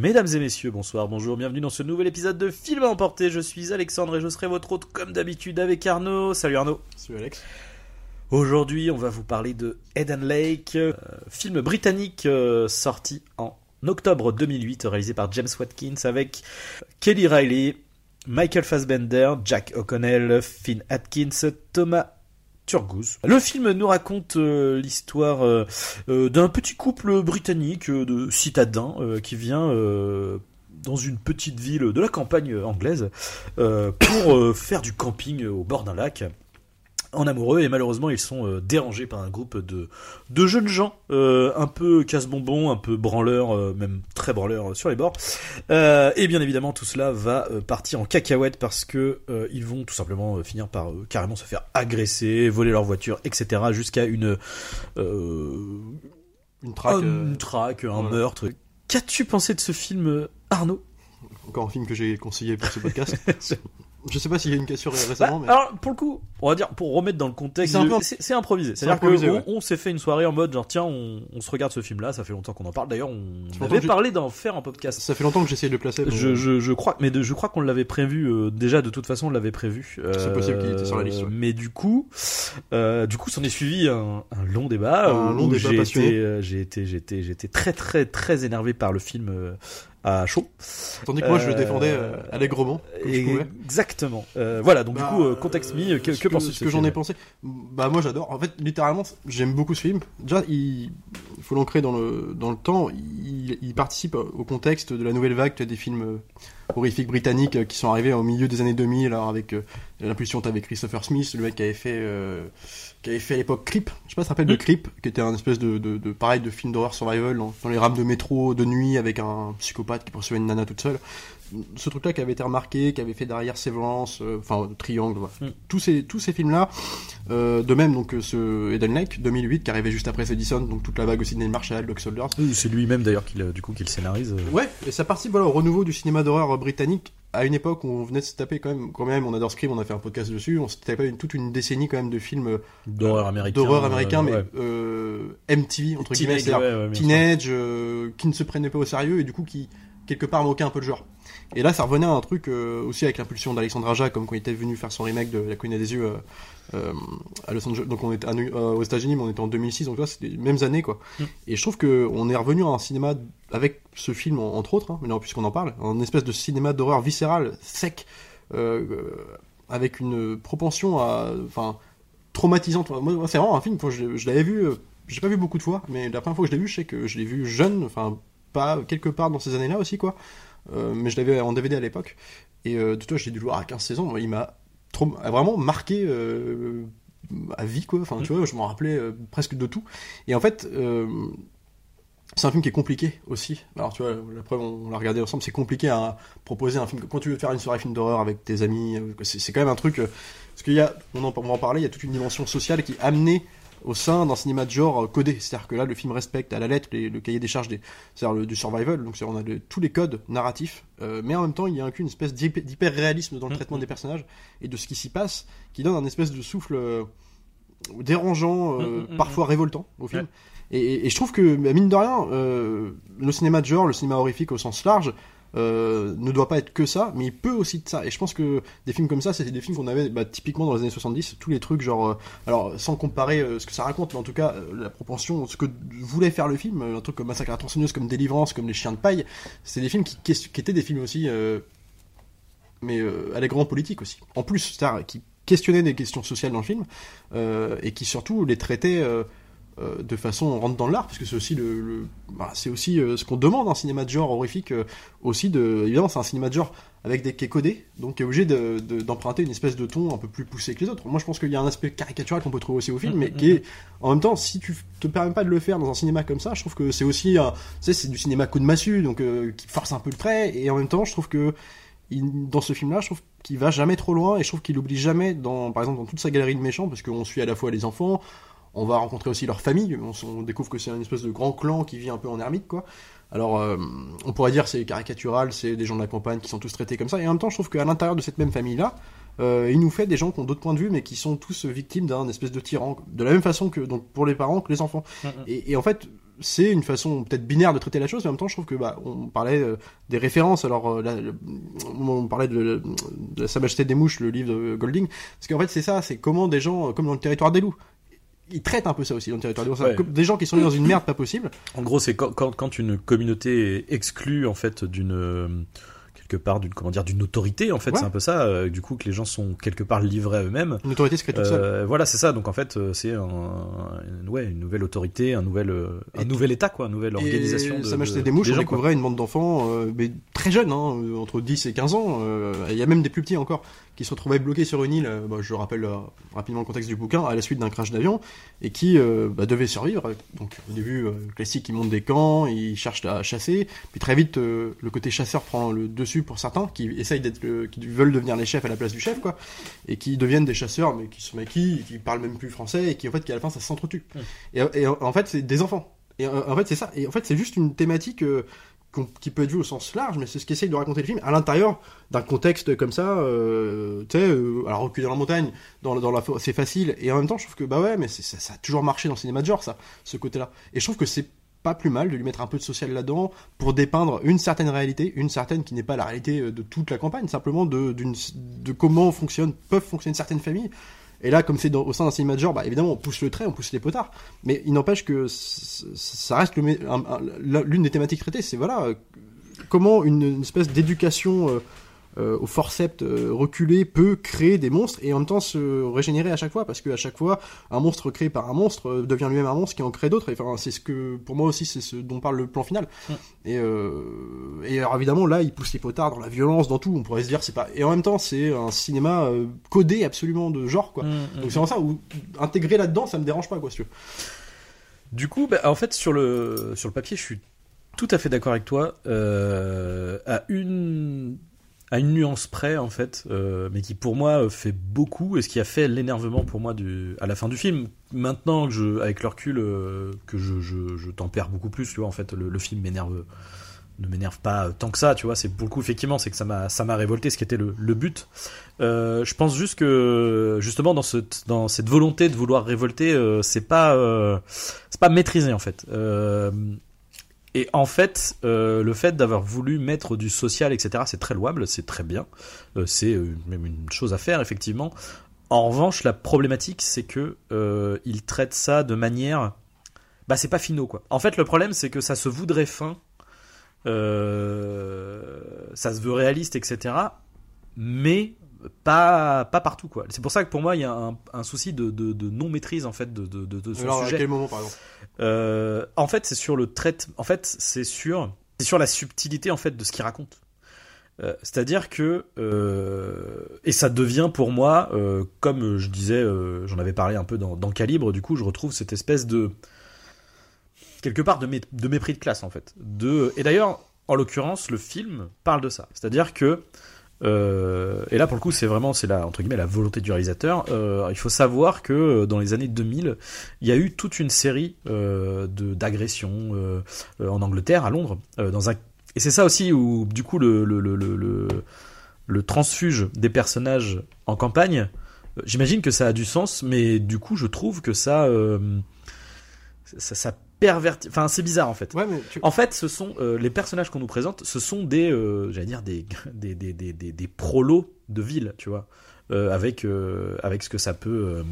Mesdames et messieurs, bonsoir, bonjour, bienvenue dans ce nouvel épisode de Film à emporter. Je suis Alexandre et je serai votre hôte comme d'habitude avec Arnaud. Salut Arnaud. Salut Alex. Aujourd'hui, on va vous parler de Eden Lake, euh, film britannique euh, sorti en octobre 2008, réalisé par James Watkins avec Kelly Riley, Michael Fassbender, Jack O'Connell, Finn Atkins, Thomas Le film nous raconte euh, l'histoire euh, euh, d'un petit couple britannique de citadins qui vient dans une petite ville de la campagne anglaise pour faire du camping au bord d'un lac en amoureux et malheureusement ils sont euh, dérangés par un groupe de, de jeunes gens euh, un peu casse-bonbons, un peu branleurs, euh, même très branleurs sur les bords. Et bien évidemment tout cela va partir en cacahuète parce que ils vont tout simplement finir par carrément se faire agresser, voler leur voiture, etc. jusqu'à une Une traque. un- une traque, un meurtre. Qu'as-tu pensé de ce film, Arnaud? Encore un film que j'ai conseillé pour ce podcast. je sais pas s'il y a une récemment, Bah, mais. Alors, pour le coup, on va dire, pour remettre dans le contexte, C'est improvisé. C'est C'est-à-dire qu'on ouais. on s'est fait une soirée en mode, genre, tiens, on, on se regarde ce film-là, ça fait longtemps qu'on en parle. D'ailleurs, on avait parlé d'en faire un podcast. Ça fait longtemps que j'essaie de le placer. mais- Je, je, je crois, mais de- je crois qu'on l'avait prévu euh, déjà. De toute façon, on l'avait prévu. euh, C'est possible qu'il était sur la liste, ouais. Mais du coup, euh, du coup, s'en est suivi un, un long débat. Un où long débat j'ai passionné. été, euh, j'ai été, été très, très, très énervé par le film à chaud. Tandis que moi, je le Euh, défendais euh, allègrement, comme je pouvais. Exactement. Euh, voilà. Donc Bah, du coup, euh, contexte mis. Que, que penses-tu de ce ce que j'en ai pensé? Bah moi j'adore. En fait, littéralement, j'aime beaucoup ce film. Déjà, il, il faut l'ancrer dans le dans le temps. Il, il participe au contexte de la nouvelle vague des films euh, horrifiques britanniques euh, qui sont arrivés au milieu des années 2000, alors avec euh, l'impulsion avec Christopher Smith, le mec qui avait fait euh, qui avait fait à l'époque Creep. Je sais pas si tu te rappelles de Mm. Creep, qui était un espèce de, de, de pareil de film d'horreur survival dans, dans les rames de métro de nuit avec un psychopathe qui poursuivait une nana toute seule. Ce truc-là qui avait été remarqué, qui avait fait derrière Sévrance, euh, enfin Triangle, voilà. Mm. tous ces tous ces films-là. Euh, de même, donc, euh, ce Eden Lake, 2008, qui arrivait juste après Edison, donc toute la vague aussi de Neil Marshall, Doc Soldiers. Oui, C'est lui-même d'ailleurs qui du coup qui le scénarise. Ouais, et ça participe voilà, au renouveau du cinéma d'horreur britannique à une époque où on venait de se taper quand même, quand même, on adore Scream, on a fait un podcast dessus, on se tapait une, toute une décennie quand même de films D'horreur américain. d'horreur euh, américains, mais ouais. euh, MTV, entre guillemets, Teenage, ouais, ouais, euh, qui ne se prenaient pas au sérieux et du coup qui, quelque part, moquaient un peu le genre. Et là, ça revenait à un truc euh, aussi avec l'impulsion d'Alexandre Aja, comme quand il était venu faire son remake de La Colline des Yeux euh, euh, à Los Angeles. Donc on était à aux États-Unis, mais on était en 2006, donc là, c'était les mêmes années, quoi. Mm. Et je trouve que on est revenu à un cinéma avec ce film, en- entre autres, hein, mais non, puisqu'on en parle, un espèce de cinéma d'horreur viscéral, sec, avec une propension à, enfin, traumatisante. Moi, c'est vraiment un film je, je l'avais vu, j'ai pas vu beaucoup de fois, mais la première fois que je l'ai vu, je sais que je l'ai vu jeune, enfin pas quelque part dans ces années-là aussi quoi. Euh, mais je l'avais en DVD à l'époque. Et euh, de toi, j'ai dû le voir à 15-16 ans. Il m'a trop- a vraiment marqué euh, à vie quoi. Enfin, tu vois, je m'en rappelais euh, presque de tout. Et en fait. euh, c'est un film qui est compliqué aussi. Alors tu vois, la preuve, on l'a regardé ensemble, c'est compliqué à proposer un film. Quand tu veux faire une soirée film d'horreur avec tes amis, euh, c'est quand même un truc. euh, parce qu'il y a, on, en, on va en parler, il y a toute une dimension sociale qui est amenée au sein d'un cinéma de genre euh, codé. C'est-à-dire que là, le film respecte à la lettre les- le cahier des charges des, c'est-à-dire du survival. Donc on a tous les codes narratifs, euh, mais en même temps, il y a inclus une espèce d'hyper réalisme dans le Mhm. traitement des personnages et de ce qui s'y passe, qui donne un espèce de souffle euh, dérangeant, euh, Mhm, mhm, parfois révoltant au film. Ouais. Et, et je trouve que, bah, mine de rien, le cinéma de genre, le cinéma horrifique au sens large, euh, ne doit pas être que ça, mais il peut aussi de ça. Et je pense que des films comme ça, c'était des films qu'on avait bah, typiquement dans les années 70, tous les trucs genre, euh, alors sans comparer euh, ce que ça raconte, mais en tout cas la propension, ce que voulait faire le film, un truc comme Massacre à tronçonneuse, comme Délivrance, comme Les Chiens de paille, c'est des films qui, qui étaient des films aussi, mais allègrement politiques aussi. En plus, c'est-à-dire qui questionnaient des questions sociales dans le film, et qui surtout les traitaient... euh, de façon on rentre dans l'art parce que c'est aussi le, le- bah, c'est aussi euh, ce qu'on demande en cinéma de genre horrifique euh, aussi de évidemment c'est un cinéma de genre avec des qui est codé donc qui est obligé de- de- d'emprunter une espèce de ton un peu plus poussé que les autres. Moi je pense qu'il y a un aspect caricatural qu'on peut trouver aussi au film mais qui est en même temps si tu te permets pas de le faire dans un cinéma comme ça je trouve que c'est aussi un- tu sais c'est du cinéma coup de massue donc qui force un peu le trait et en même temps je trouve que il- dans ce film-là, je trouve qu'il va jamais trop loin et je trouve qu'il oublie jamais, dans, par exemple, dans toute sa galerie de méchants, parce qu'on suit à la fois les enfants, on va rencontrer aussi leur famille, on, découvre que c'est une espèce de grand clan qui vit un peu en ermite, quoi. Alors, euh, on pourrait dire c'est caricatural, c'est des gens de la campagne qui sont tous traités comme ça, et en même temps, je trouve qu'à l'intérieur de cette même famille-là, euh, il nous fait des gens qui ont d'autres points de vue, mais qui sont tous victimes d'un espèce de tyran, de la même façon que donc pour les parents que les enfants. Et, et en fait, c'est une façon peut-être binaire de traiter la chose, mais en même temps, je trouve que bah, on parlait euh, des références. Alors, euh, le- on parlait de, de Sa Majesté des Mouches, le livre de Golding, parce qu'en fait, c'est ça, c'est comment des gens, comme dans le territoire des loups, ils traitent un peu ça aussi dans le territoire des Ouais. Gens qui sont mis dans une merde pas possible. En gros, c'est quand, quand, quand une communauté est exclue en fait d'une euh, quelque part d'une comment dire d'une autorité en fait Ouais. c'est un peu ça euh, du coup que les gens sont quelque part livrés à eux-mêmes Une autorité se crée toute seule. Euh, voilà c'est ça donc en fait c'est un, une- ouais une nouvelle autorité un nouvel un Et- nouvel état quoi une nouvelle organisation Et de Majesté de- des Mouches, des on gens, quoi. découvrait une bande d'enfants, euh, mais très jeunes, hein, entre 10 et 15 ans. Il y a même des plus petits encore, qui se retrouvaient bloqués sur une île, euh, bah, je rappelle euh, rapidement le contexte du bouquin, à la suite d'un crash d'avion, et qui euh, bah, devaient survivre. Donc au début, classique, ils montent des camps, ils cherchent à chasser, puis très vite, le côté chasseur prend le dessus pour certains, qui essayent d'être, qui veulent devenir les chefs à la place du chef, quoi, et qui deviennent des chasseurs, mais qui sont maquis, qui parlent même plus français, et qui en fait, qui à la fin, ça s'entretue. Et, et en fait, c'est des enfants. Et en fait, c'est ça. Et en fait, c'est juste une thématique euh, qui peut être vue au sens large, mais c'est ce qu'essaye de raconter le film à l'intérieur d'un contexte comme ça. Euh, tu sais, euh, alors reculer dans la montagne, dans, la c'est facile. Et en même temps, je trouve que bah ouais, mais ça, a toujours marché dans le cinéma de genre, ça, ce côté-là. Et je trouve que c'est pas plus mal de lui mettre un peu de social là-dedans pour dépeindre une certaine réalité, une certaine qui n'est pas la réalité euh, de toute la campagne, simplement de, de comment fonctionnent, peuvent fonctionner certaines familles. Et là, comme c'est au sein d'un cinéma de genre, bah, évidemment, on pousse le trait, on pousse les potards. Mais il n'empêche que ça reste l'une des thématiques traitées. C'est voilà, euh, comment une, une espèce d'éducation euh, au forceps euh, reculé peut créer des monstres et en même temps se régénérer à chaque fois parce qu'à chaque fois un monstre créé par un monstre euh, devient lui-même un monstre qui en crée d'autres et enfin c'est ce que pour moi aussi c'est ce dont parle le plan final Mm. et euh, et alors évidemment là il pousse les potards dans la violence dans tout on pourrait se dire c'est pas et en même temps c'est un cinéma euh, codé absolument de genre quoi Mm, mm. donc c'est en ça où intégrer là-dedans ça me dérange pas quoi si tu veux. Du coup, bah, en fait, sur le, sur le papier, je suis tout à fait d'accord avec toi. euh, à, une, à une nuance près, en fait, euh, mais qui pour moi fait beaucoup et ce qui a fait l'énervement pour moi du, à la fin du film. Maintenant, que je, avec le recul, euh, que je, je, tempère beaucoup plus, tu vois, en fait, le, film m'énerve ne m'énerve pas tant que ça, tu vois. C'est pour le coup, effectivement, c'est que ça m'a, ça m'a révolté, ce qui était le, le but. Euh, je pense juste que, justement, dans, dans cette volonté de vouloir révolter, euh, c'est pas, euh, c'est pas maîtrisé en fait. Et en fait, euh, le fait d'avoir voulu mettre du social, etc., c'est très louable, c'est très bien, Euh, c'est euh, même une chose à faire effectivement. En revanche, la problématique, c'est que il traite ça de manière, bah c'est pas finaux quoi. En fait, le problème, c'est que ça se voudrait fin, ça se veut réaliste, etc., mais pas pas partout quoi. C'est pour ça que pour moi, il y a un, un souci de, de, de non maîtrise en fait de, de, de, ce Alors sujet. à quel moment par exemple? Euh, en fait, c'est sur le trait. En fait, c'est sur, c'est sur la subtilité en fait de ce qu'il raconte. Euh, C'est-à-dire que euh, et ça devient pour moi, comme je disais, j'en avais parlé un peu dans, dans Calibre. Du coup, je retrouve cette espèce de quelque part de, mé- de mépris de classe en fait. De et d'ailleurs, en l'occurrence, le film parle de ça. C'est-à-dire que euh, et là pour le coup, c'est vraiment c'est la entre guillemets la volonté du réalisateur. Euh, il faut savoir que euh, dans les années 2000, il y a eu toute une série euh, d'agressions en Angleterre, à Londres, dans un et c'est ça aussi où du coup le le, le, le, le, transfuge des personnages en campagne, j'imagine que ça a du sens, mais du coup je trouve que ça, ça Enfin c'est bizarre en fait. Ouais, mais tu... En fait, ce sont euh, les personnages qu'on nous présente, ce sont des, euh, j'allais dire des des, des, des, des, prolos de ville, tu vois, euh, avec avec ce que ça peut,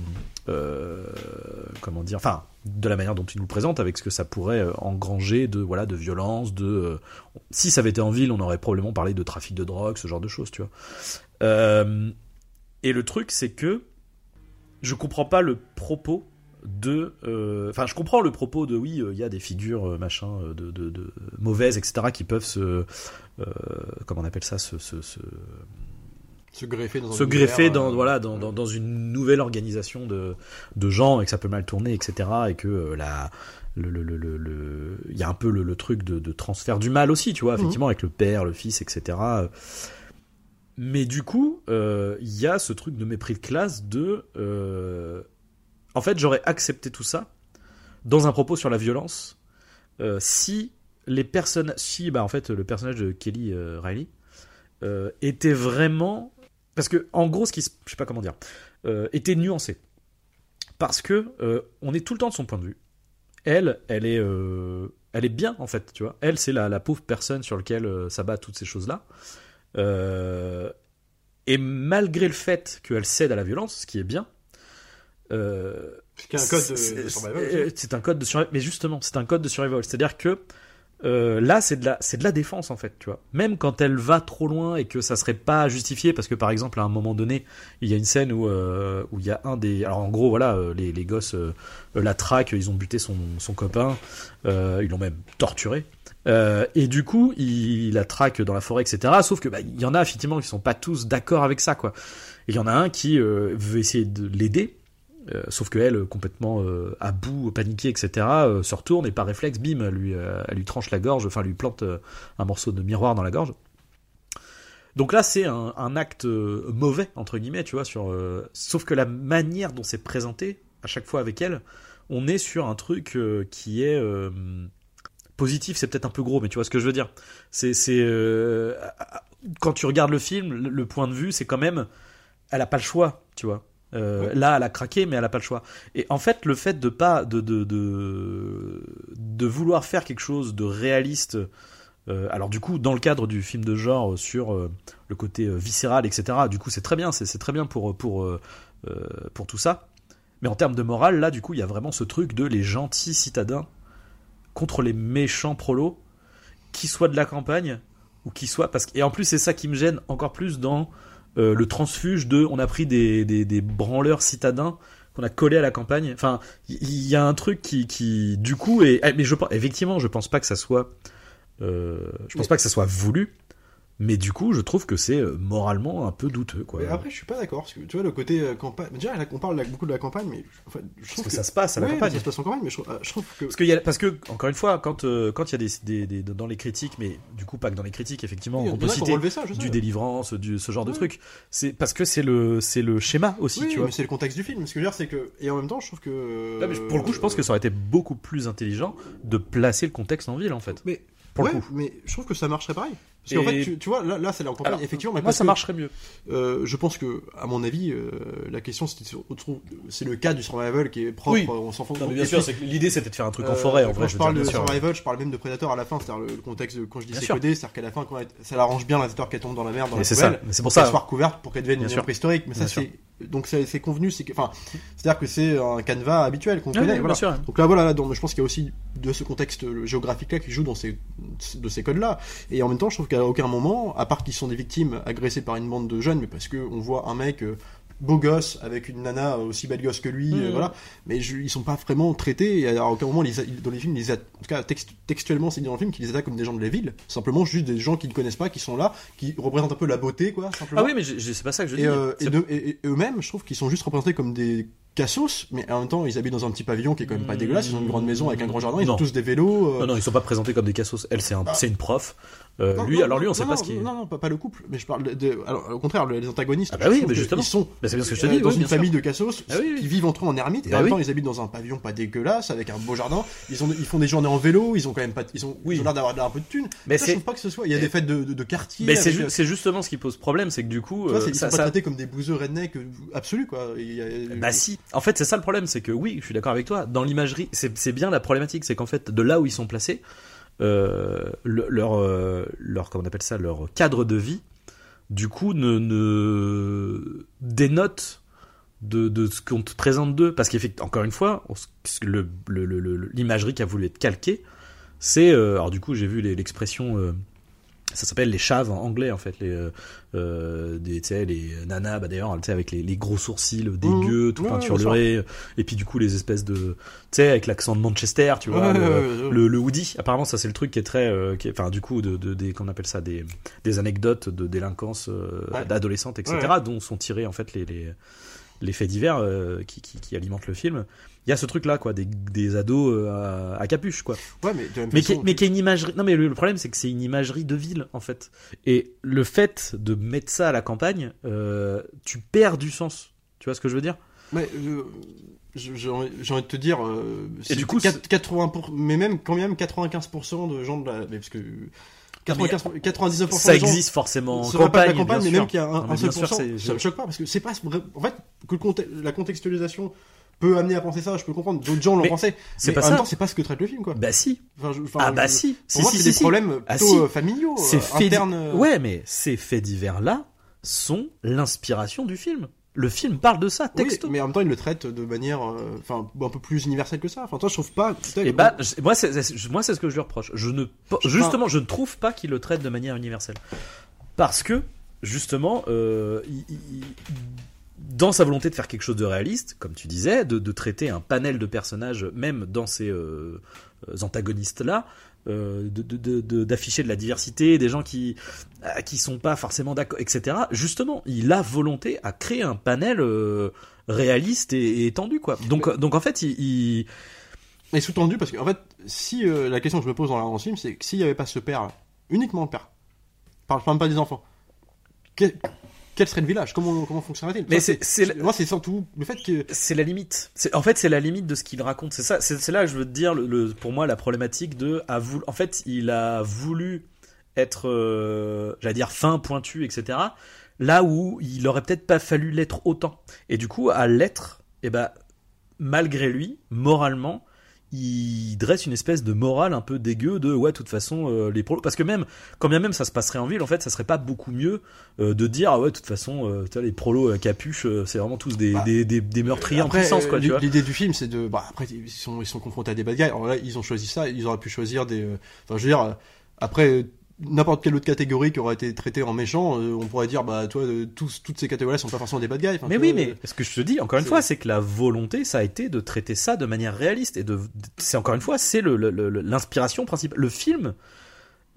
comment dire, enfin, de la manière dont ils nous le présentent, avec ce que ça pourrait engranger de voilà de violence, de si ça avait été en ville, on aurait probablement parlé de trafic de drogue, ce genre de choses, tu vois. Et le truc, c'est que je comprends pas le propos de. euh, Enfin, je comprends le propos de oui, euh, il y a des figures euh, machin euh, de, de, de mauvaises, etc., qui peuvent se. euh, comment on appelle ça se, se, se, Se greffer dans un se univers, greffer dans, euh, voilà, dans, dans, dans une nouvelle organisation de, de gens et que ça peut mal tourner, etc. Et que euh, la. Le, le, le, le- le- il y a un peu le, le truc de, de transfert du mal aussi, tu vois, effectivement, avec le père, le fils, etc. Mais du coup, euh, il y a ce truc de mépris de classe de. En fait, j'aurais accepté tout ça dans un propos sur la violence euh, si les personnes, si bah en fait le personnage de Kelly euh, Riley euh, était vraiment, parce que en gros, ce qui, je sais pas comment dire, était nuancé, parce que on est tout le temps de son point de vue. Elle, elle est, bien en fait. Elle, c'est la, la pauvre personne sur laquelle s'abattent toutes ces choses-là. Euh, et malgré le fait qu'elle cède à la violence, ce qui est bien, euh, un code de, c'est- de survival. c'est- aussi. C'est un code de survival, mais justement, c'est un code de survival. C'est-à-dire que euh, là, c'est de la, c'est de la défense en fait, tu vois. Même quand elle va trop loin et que ça serait pas justifié, parce que par exemple, à un moment donné, il y a une scène où euh, où il y a un des, alors en gros, voilà, les, les gosses euh, la traquent, ils ont buté son son copain, ils l'ont même torturé. Et du coup, il, la traque dans la forêt, etc. Sauf que bah, il y en a effectivement qui sont pas tous d'accord avec ça, quoi. Et il y en a un qui veut essayer de l'aider, euh, sauf que elle, complètement euh, à bout, paniquée, etc., euh, se retourne et par réflexe, bim, elle lui, tranche la gorge, enfin lui plante un morceau de miroir dans la gorge. Donc là, c'est un, acte mauvais entre guillemets, tu vois. Sur, sauf que la manière dont c'est présenté à chaque fois avec elle, on est sur un truc qui est positif. C'est peut-être un peu gros, mais tu vois ce que je veux dire. C'est, quand tu regardes le film, le, le point de vue, c'est quand même, elle a pas le choix, tu vois. Euh, Là, elle a craqué, mais elle a pas le choix. Et en fait, le fait de pas de de de, de vouloir faire quelque chose de réaliste. euh, alors du coup, dans le cadre du film de genre euh, sur euh, le côté viscéral, etc. Du coup, c'est très bien, c'est très bien pour pour pour tout ça. Mais en termes de morale, là, du coup, il y a vraiment ce truc de les gentils citadins contre les méchants prolos, qui soient de la campagne ou qui soient parce et en plus c'est ça qui me gêne encore plus dans euh, le transfuge de on a pris des, des, des branleurs citadins qu'on a collés à la campagne. Enfin, il y, y a un truc qui, qui du coup est eh, mais je pense effectivement je pense pas que ça soit euh, je pense Mais- pas que ça soit voulu. Mais du coup, je trouve que c'est euh, moralement un peu douteux, quoi. Mais après, je suis pas d'accord, parce que tu vois, le côté euh, campagne. Déjà, là, on parle beaucoup de la campagne, mais en fait, je Parce trouve que que. ça se passe à la Ouais, campagne. Ça se passe en campagne, mais je, trouve- euh, je trouve que. Parce que, y a, parce que encore une fois, quand quand il y a des, des, des- dans les critiques, mais du coup pas que dans les critiques, effectivement, en on peut citer ça, je du délivrance, du ce genre de truc. C'est parce que c'est le c'est le schéma aussi, Oui, tu vois. mais c'est le contexte du film. Ce que je veux dire, c'est que. Et en même temps, je trouve que. Là, mais pour le coup, je pense que ça aurait été beaucoup plus intelligent de placer le contexte en ville, en fait. Mais. Pour le ouais, coup. mais je trouve que ça marcherait pareil. Parce qu'en fait, tu, tu vois, là, là c'est la campagne, Alors, effectivement. mais Moi, ça que, marcherait mieux. euh, je pense que, à mon avis, euh, la question, c'est le cas du survival qui est propre, Oui. on s'en fout. Non, mais bien sûr, que l'idée c'était de faire un truc en Euh, forêt, en quand vrai. je parle dire, de sûr. survival, je parle même de Predator à la fin, c'est-à-dire le, contexte quand je dis c'est codé, c'est-à-dire qu'à la fin, quand elle- ça l'arrange bien la Predator qu'elle tombe dans la merde, dans la c'est poubelle, c'est pour qu'elle ça. soit recouverte pour qu'elle devienne une préhistorique. Mais ça, c'est donc c'est convenu, c'est que, enfin, c'est-à-dire que c'est un canevas habituel qu'on Ouais, connaît. voilà. bien sûr. Donc là, voilà, là, donc, je pense qu'il y a aussi de ce contexte géographique-là qui joue dans ces, de ces codes-là. Et en même temps, je trouve qu'à aucun moment, à part qu'ils sont des victimes agressées par une bande de jeunes, mais parce que on voit un mec euh, beau gosse avec une nana aussi belle gosse que lui, euh, voilà. Mais je- ils sont pas vraiment traités. Et à aucun moment, dans les films, ils les a- en tout cas textuellement, c'est dit dans le film qu'ils les attaquent comme des gens de la ville. Simplement, juste des gens qu'ils ne connaissent pas, qui sont là, qui représentent un peu la beauté, quoi. Simplement. Ah oui, mais je- je- c'est pas ça que je dis. Et, euh, et C'est- de- et- et eux-mêmes, je trouve qu'ils sont juste représentés comme des cassos, mais en même temps, ils habitent dans un petit pavillon qui est quand même pas Mmh. dégueulasse. Ils ont une grande maison avec un grand jardin. Ils Non. ont tous des vélos. euh, Non, non, ils sont pas présentés comme des cassos. Elle, c'est un, Ah. c'est une prof. Euh, non, lui, non, alors lui, on non, sait non, pas ce qui. Non, non, pas, pas le couple, mais je parle de. alors, au contraire, le- les antagonistes. Ah bah oui, mais justement. Ils sont Bah, c'est bien ce que je te euh, dis. dans oui, une sûr. famille de cassos Ah oui, oui. qui vivent entre eux en ermite et Bah en même temps ils habitent dans un pavillon pas dégueulasse avec un beau jardin. Ils, ont, ils font des journées en vélo, ils ont quand même pas. Ils, ont, Oui. ils ont l'air d'avoir un peu de thunes. Mais Ça, je trouve pas que ce soit. Il y a des fêtes de, de, de quartier. Mais c'est ju- euh, justement ce qui pose problème, c'est que du coup, vois, euh, ils ça- sont pas traités comme des bouseux redneck absolus quoi. Bah si. En fait, c'est ça le problème, c'est que oui, je suis d'accord avec toi. Dans l'imagerie, c'est bien la problématique, c'est qu'en fait, de là où ils sont placés, euh, le- leur, euh, leur, comment on appelle ça, leur cadre de vie, du coup, ne, ne dénote de, de ce qu'on te présente d'eux. Parce qu'effectivement, encore une fois, l'imagerie qui a voulu être calquée, c'est, euh, alors du coup, j'ai vu l'expression. Euh, ça s'appelle les chaves en anglais en fait les euh, euh, des tu sais les nanas bah d'ailleurs tu sais avec les, les gros sourcils dégueux tout Mmh. Ouais, peinturlurés et puis du coup les espèces de tu sais avec l'accent de Manchester tu vois Ouais, le, ouais, le, le Woody apparemment ça c'est le truc qui est très euh, qui est- enfin du coup de, de des qu'on appelle ça des des anecdotes de délinquance euh, d'adolescentes etc dont sont tirés en fait les les, les faits divers euh, qui, qui qui alimentent le film il y a ce truc là quoi des, des ados euh, à, à capuche quoi Ouais, mais de mais qui, façon, mais qui est une imagerie. Non, mais le, le problème, c'est que c'est une imagerie de ville, en fait. Et le fait de mettre ça à la campagne, euh, tu perds du sens. Tu vois ce que je veux dire? Mais euh, j'ai envie de te dire, euh, Et du coup, quatre- 80 pour- mais même quand même 95% de gens de la, mais parce que 95, 99% Ça des gens existe forcément en campagne, campagne, mais bien même sûr. qu'il y a un, Non, un mais seul sûr, pourcent, ça me choque pas parce que c'est pas en fait que la contextualisation peut amener à penser ça, je peux comprendre. D'autres gens l'ont pensé. c'est pas en même ça. temps, c'est pas ce que traite le film, quoi. Bah si. Enfin, je- enfin, Ah bah je- si. Pour Si, moi, si, c'est si, des problèmes Ah, plutôt si. euh, familiaux, Ces euh, faits, internes. euh, ouais, mais ces faits divers là sont l'inspiration du film. Le film parle de ça, oui, texto. mais en même temps, il le traite de manière, euh, enfin, un peu plus universelle que ça. Enfin, toi, je trouve pas. Et bah, je- moi, c'est moi, c'est ce que je lui reproche. Je ne, justement, je ne trouve pas qu'il le traite de manière universelle. Parce que, justement, euh, il- il- dans sa volonté de faire quelque chose de réaliste, comme tu disais, de, de traiter un panel de personnages, même dans ces euh, antagonistes-là, euh, de- de- de- de- d'afficher de, la diversité, des gens qui euh, qui sont pas forcément d'accord, etc. Justement, il a volonté à créer un panel euh, réaliste et, et étendu, quoi. Donc, donc en fait, il, il- Et sous-tendu parce que en fait, si la question que je me pose dans le film, c'est que s'il n'y avait pas ce père, uniquement le père, parle même pas des enfants, quel, serait le village? Comment comment fonctionnerait-il? Mais c'est- c'est- moi c'est surtout le fait que c'est la limite. En fait, c'est la limite de ce qu'il raconte. C'est ça. C'est là que je veux te dire, le, le- pour moi, la problématique de. A voulu, en fait, il a voulu être, euh, j'allais dire, fin, pointu, etc. Là où il aurait peut-être pas fallu l'être autant. Et du coup, à l'être, eh ben, malgré lui, moralement, il dresse une espèce de morale un peu dégueu de ouais de toute façon euh, les prolos parce que même quand bien même ça se passerait en ville en fait ça serait pas beaucoup mieux euh, de dire ah ouais de toute façon euh, tu vois, les prolos à capuche euh, c'est vraiment tous des, Bah, des, des, des meurtriers en après puissance quoi euh, l'idée du film c'est de bah après ils sont ils sont confrontés à des bad guys. Alors là ils ont choisi ça, ils auraient pu choisir des euh, enfin je veux dire après euh, n'importe quelle autre catégorie qui aurait été traitée en méchant, euh, on pourrait dire bah toi euh, tous toutes ces catégories là sont pas forcément des bad guys. Mais oui vois, mais ce que je te dis encore une fois c'est que la volonté ça a été de traiter ça de manière réaliste et de c'est encore une fois c'est le- le- le- l'inspiration principale le film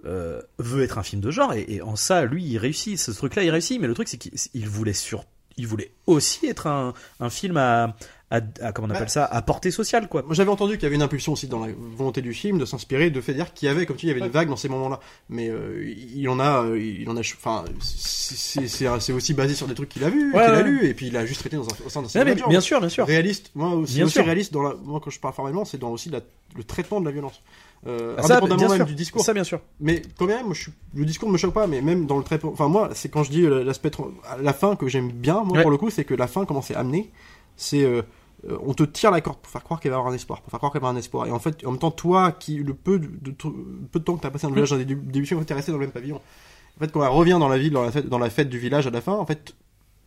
euh, veut être un film de genre et, et en ça lui il réussit ce truc là il réussit mais le truc c'est qu'il il voulait sur il voulait aussi être un, un film à, à, à- comment on appelle Bah, ça à portée sociale quoi. Moi j'avais entendu qu'il y avait une impulsion aussi dans la volonté du film de s'inspirer de fait dire qu'il y avait comme tu dis il y avait une vague dans ces moments-là. Mais euh, il en a il en a enfin c'est aussi basé sur des trucs qu'il a vu Ouais, qu'il a ouais. lu et puis il a juste traité dans un, au sein Ouais, mais bien sûr bien sûr. Réaliste moi aussi, Bien aussi sûr. réaliste dans la moi quand je parle formellement c'est dans aussi la- le traitement de la violence euh, Ah, ça, indépendamment même sûr. du discours ça bien sûr mais quand même moi, je suis, le discours ne me choque pas mais même dans le traitement enfin moi c'est quand je dis euh, l'aspect la fin que j'aime bien moi Ouais. pour le coup c'est que la fin comment c'est amené c'est euh, euh, on te tire la corde pour faire croire qu'il va y avoir un espoir, pour faire croire qu'il va y avoir un espoir. Et en fait, en même temps, toi, qui le peu de, peu de temps que t'as passé dans le village dans des début début du film, t'es resté dans le même pavillon. En fait, quand elle revient dans la ville, dans la fête, dans la fête du village à la fin, en fait,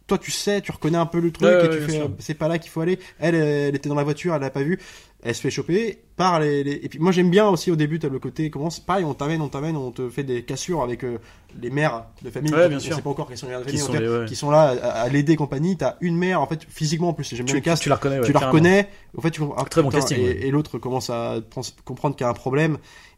toi, tu sais, tu reconnais un peu le truc et tu fais, c'est pas là qu'il faut aller. Elle, elle était dans la voiture, elle l'a pas vu, elle se fait choper par les, les- et puis moi j'aime bien aussi au début, t'as le côté, comment c'est pareil, on t'amène, on t'amène, on te fait des cassures avec euh, les mères de famille. Ouais, bien on sûr. sait pas encore quelles sont Qui famille, sont les- ouais. qui sont là à, à l'aider et compagnie. T'as une mère, en fait, physiquement en plus, j'aime bien tu, le cast tu la reconnais ouais, tu la reconnais. En fait, tu comprends. ah, Très bon casting, Et, l'autre commence à comprendre qu'il y a un problème.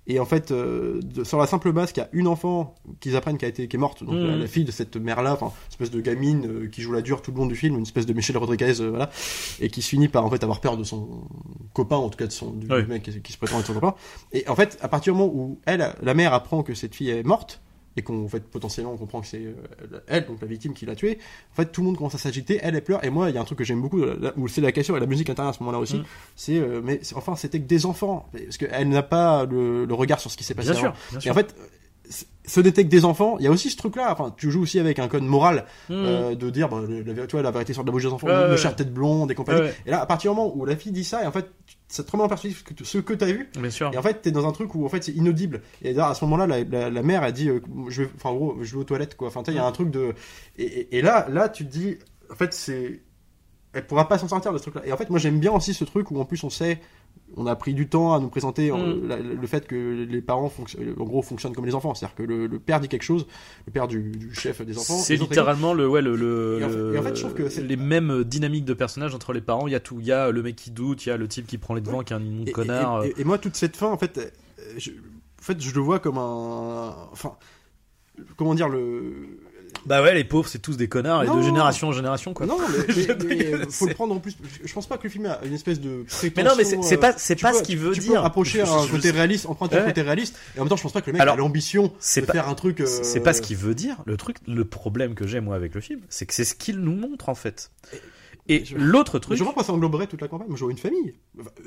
Et en fait, euh, de- sur la simple base qu'il y a une enfant qu'ils apprennent qui a été qui est morte, donc Mhm. la, la fille de cette mère-là, enfin, espèce de gamine euh, qui joue la dure tout le long du film, une espèce de Michelle Rodriguez, euh, voilà, et qui se finit par en fait avoir peur de son copain, en tout cas de son du mec qui, qui se prétend être son copain. Et en fait, à partir du moment où elle, la mère apprend que cette fille est morte. Et qu'on en fait potentiellement on comprend que c'est euh, elle donc la victime qui l'a tuée en fait tout le monde commence à s'agiter elle elle pleure et moi il y a un truc que j'aime beaucoup où c'est la question et la musique intérieure à ce moment-là aussi Mm. c'est euh, mais enfin c'était que des enfants parce qu'elle n'a pas le, le regard sur ce qui s'est passé bien sûr bien et sûr en fait n'était que des enfants il y a aussi ce truc là enfin tu joues aussi avec un code moral Mhm. euh, de dire bah, le- tu vois, la vérité sur la bouche des enfants le ouais, tête blonde et compagnie Ouais, et là à partir du moment où la fille dit ça et en fait ça te remet en perspective que tu- ce que t'as vu bien sûr et en fait, t'es dans un truc où en fait c'est inaudible. Et à ce moment-là, la, la, la mère a dit, euh, je vais, enfin en gros, je vais aux toilettes quoi. Enfin, il y a un truc de. Et, et- et là, là, tu te dis, en fait, c'est. elle pourra pas s'en sortir de ce truc-là. Et en fait, moi j'aime bien aussi ce truc où en plus on sait, on a pris du temps à nous présenter euh, Mm. la- le fait que les parents fonctionnent, en gros fonctionnent comme les enfants. C'est-à-dire que le, le père dit quelque chose, le père du, du chef des enfants. C'est littéralement le, ouais, le, le- Et en fait- le- et en fait, je trouve que les mêmes dynamiques de personnages entre les parents. Il y a tout. Il y a le mec qui doute, il y a le type qui prend les devants, qui est un Et- connard. Et, et- moi, toute cette fin, en fait, euh, je, en fait, je le vois comme un, enfin, comment dire le. Bah ouais, les pauvres, c'est tous des connards et de génération en génération, quoi. Non, mais, mais- mais, rigole, faut le prendre en plus. Je pense pas que le film a une espèce de prétention. Mais non, mais c'est euh, pas, c'est pas peux- ce qu'il veut tu dire. Peux approcher Je- un je- côté réaliste, emprunter un côté réaliste, et en même temps, je pense pas que le mec Alors, a l'ambition de pas- faire un truc. euh, C'est pas ce qu'il veut dire. Le truc, le problème que j'ai moi avec le film, c'est que c'est ce qu'il nous montre en fait. Et je- l'autre Mais truc, Je vois pas ça engloberait toute la campagne. Moi, j'aurais une famille.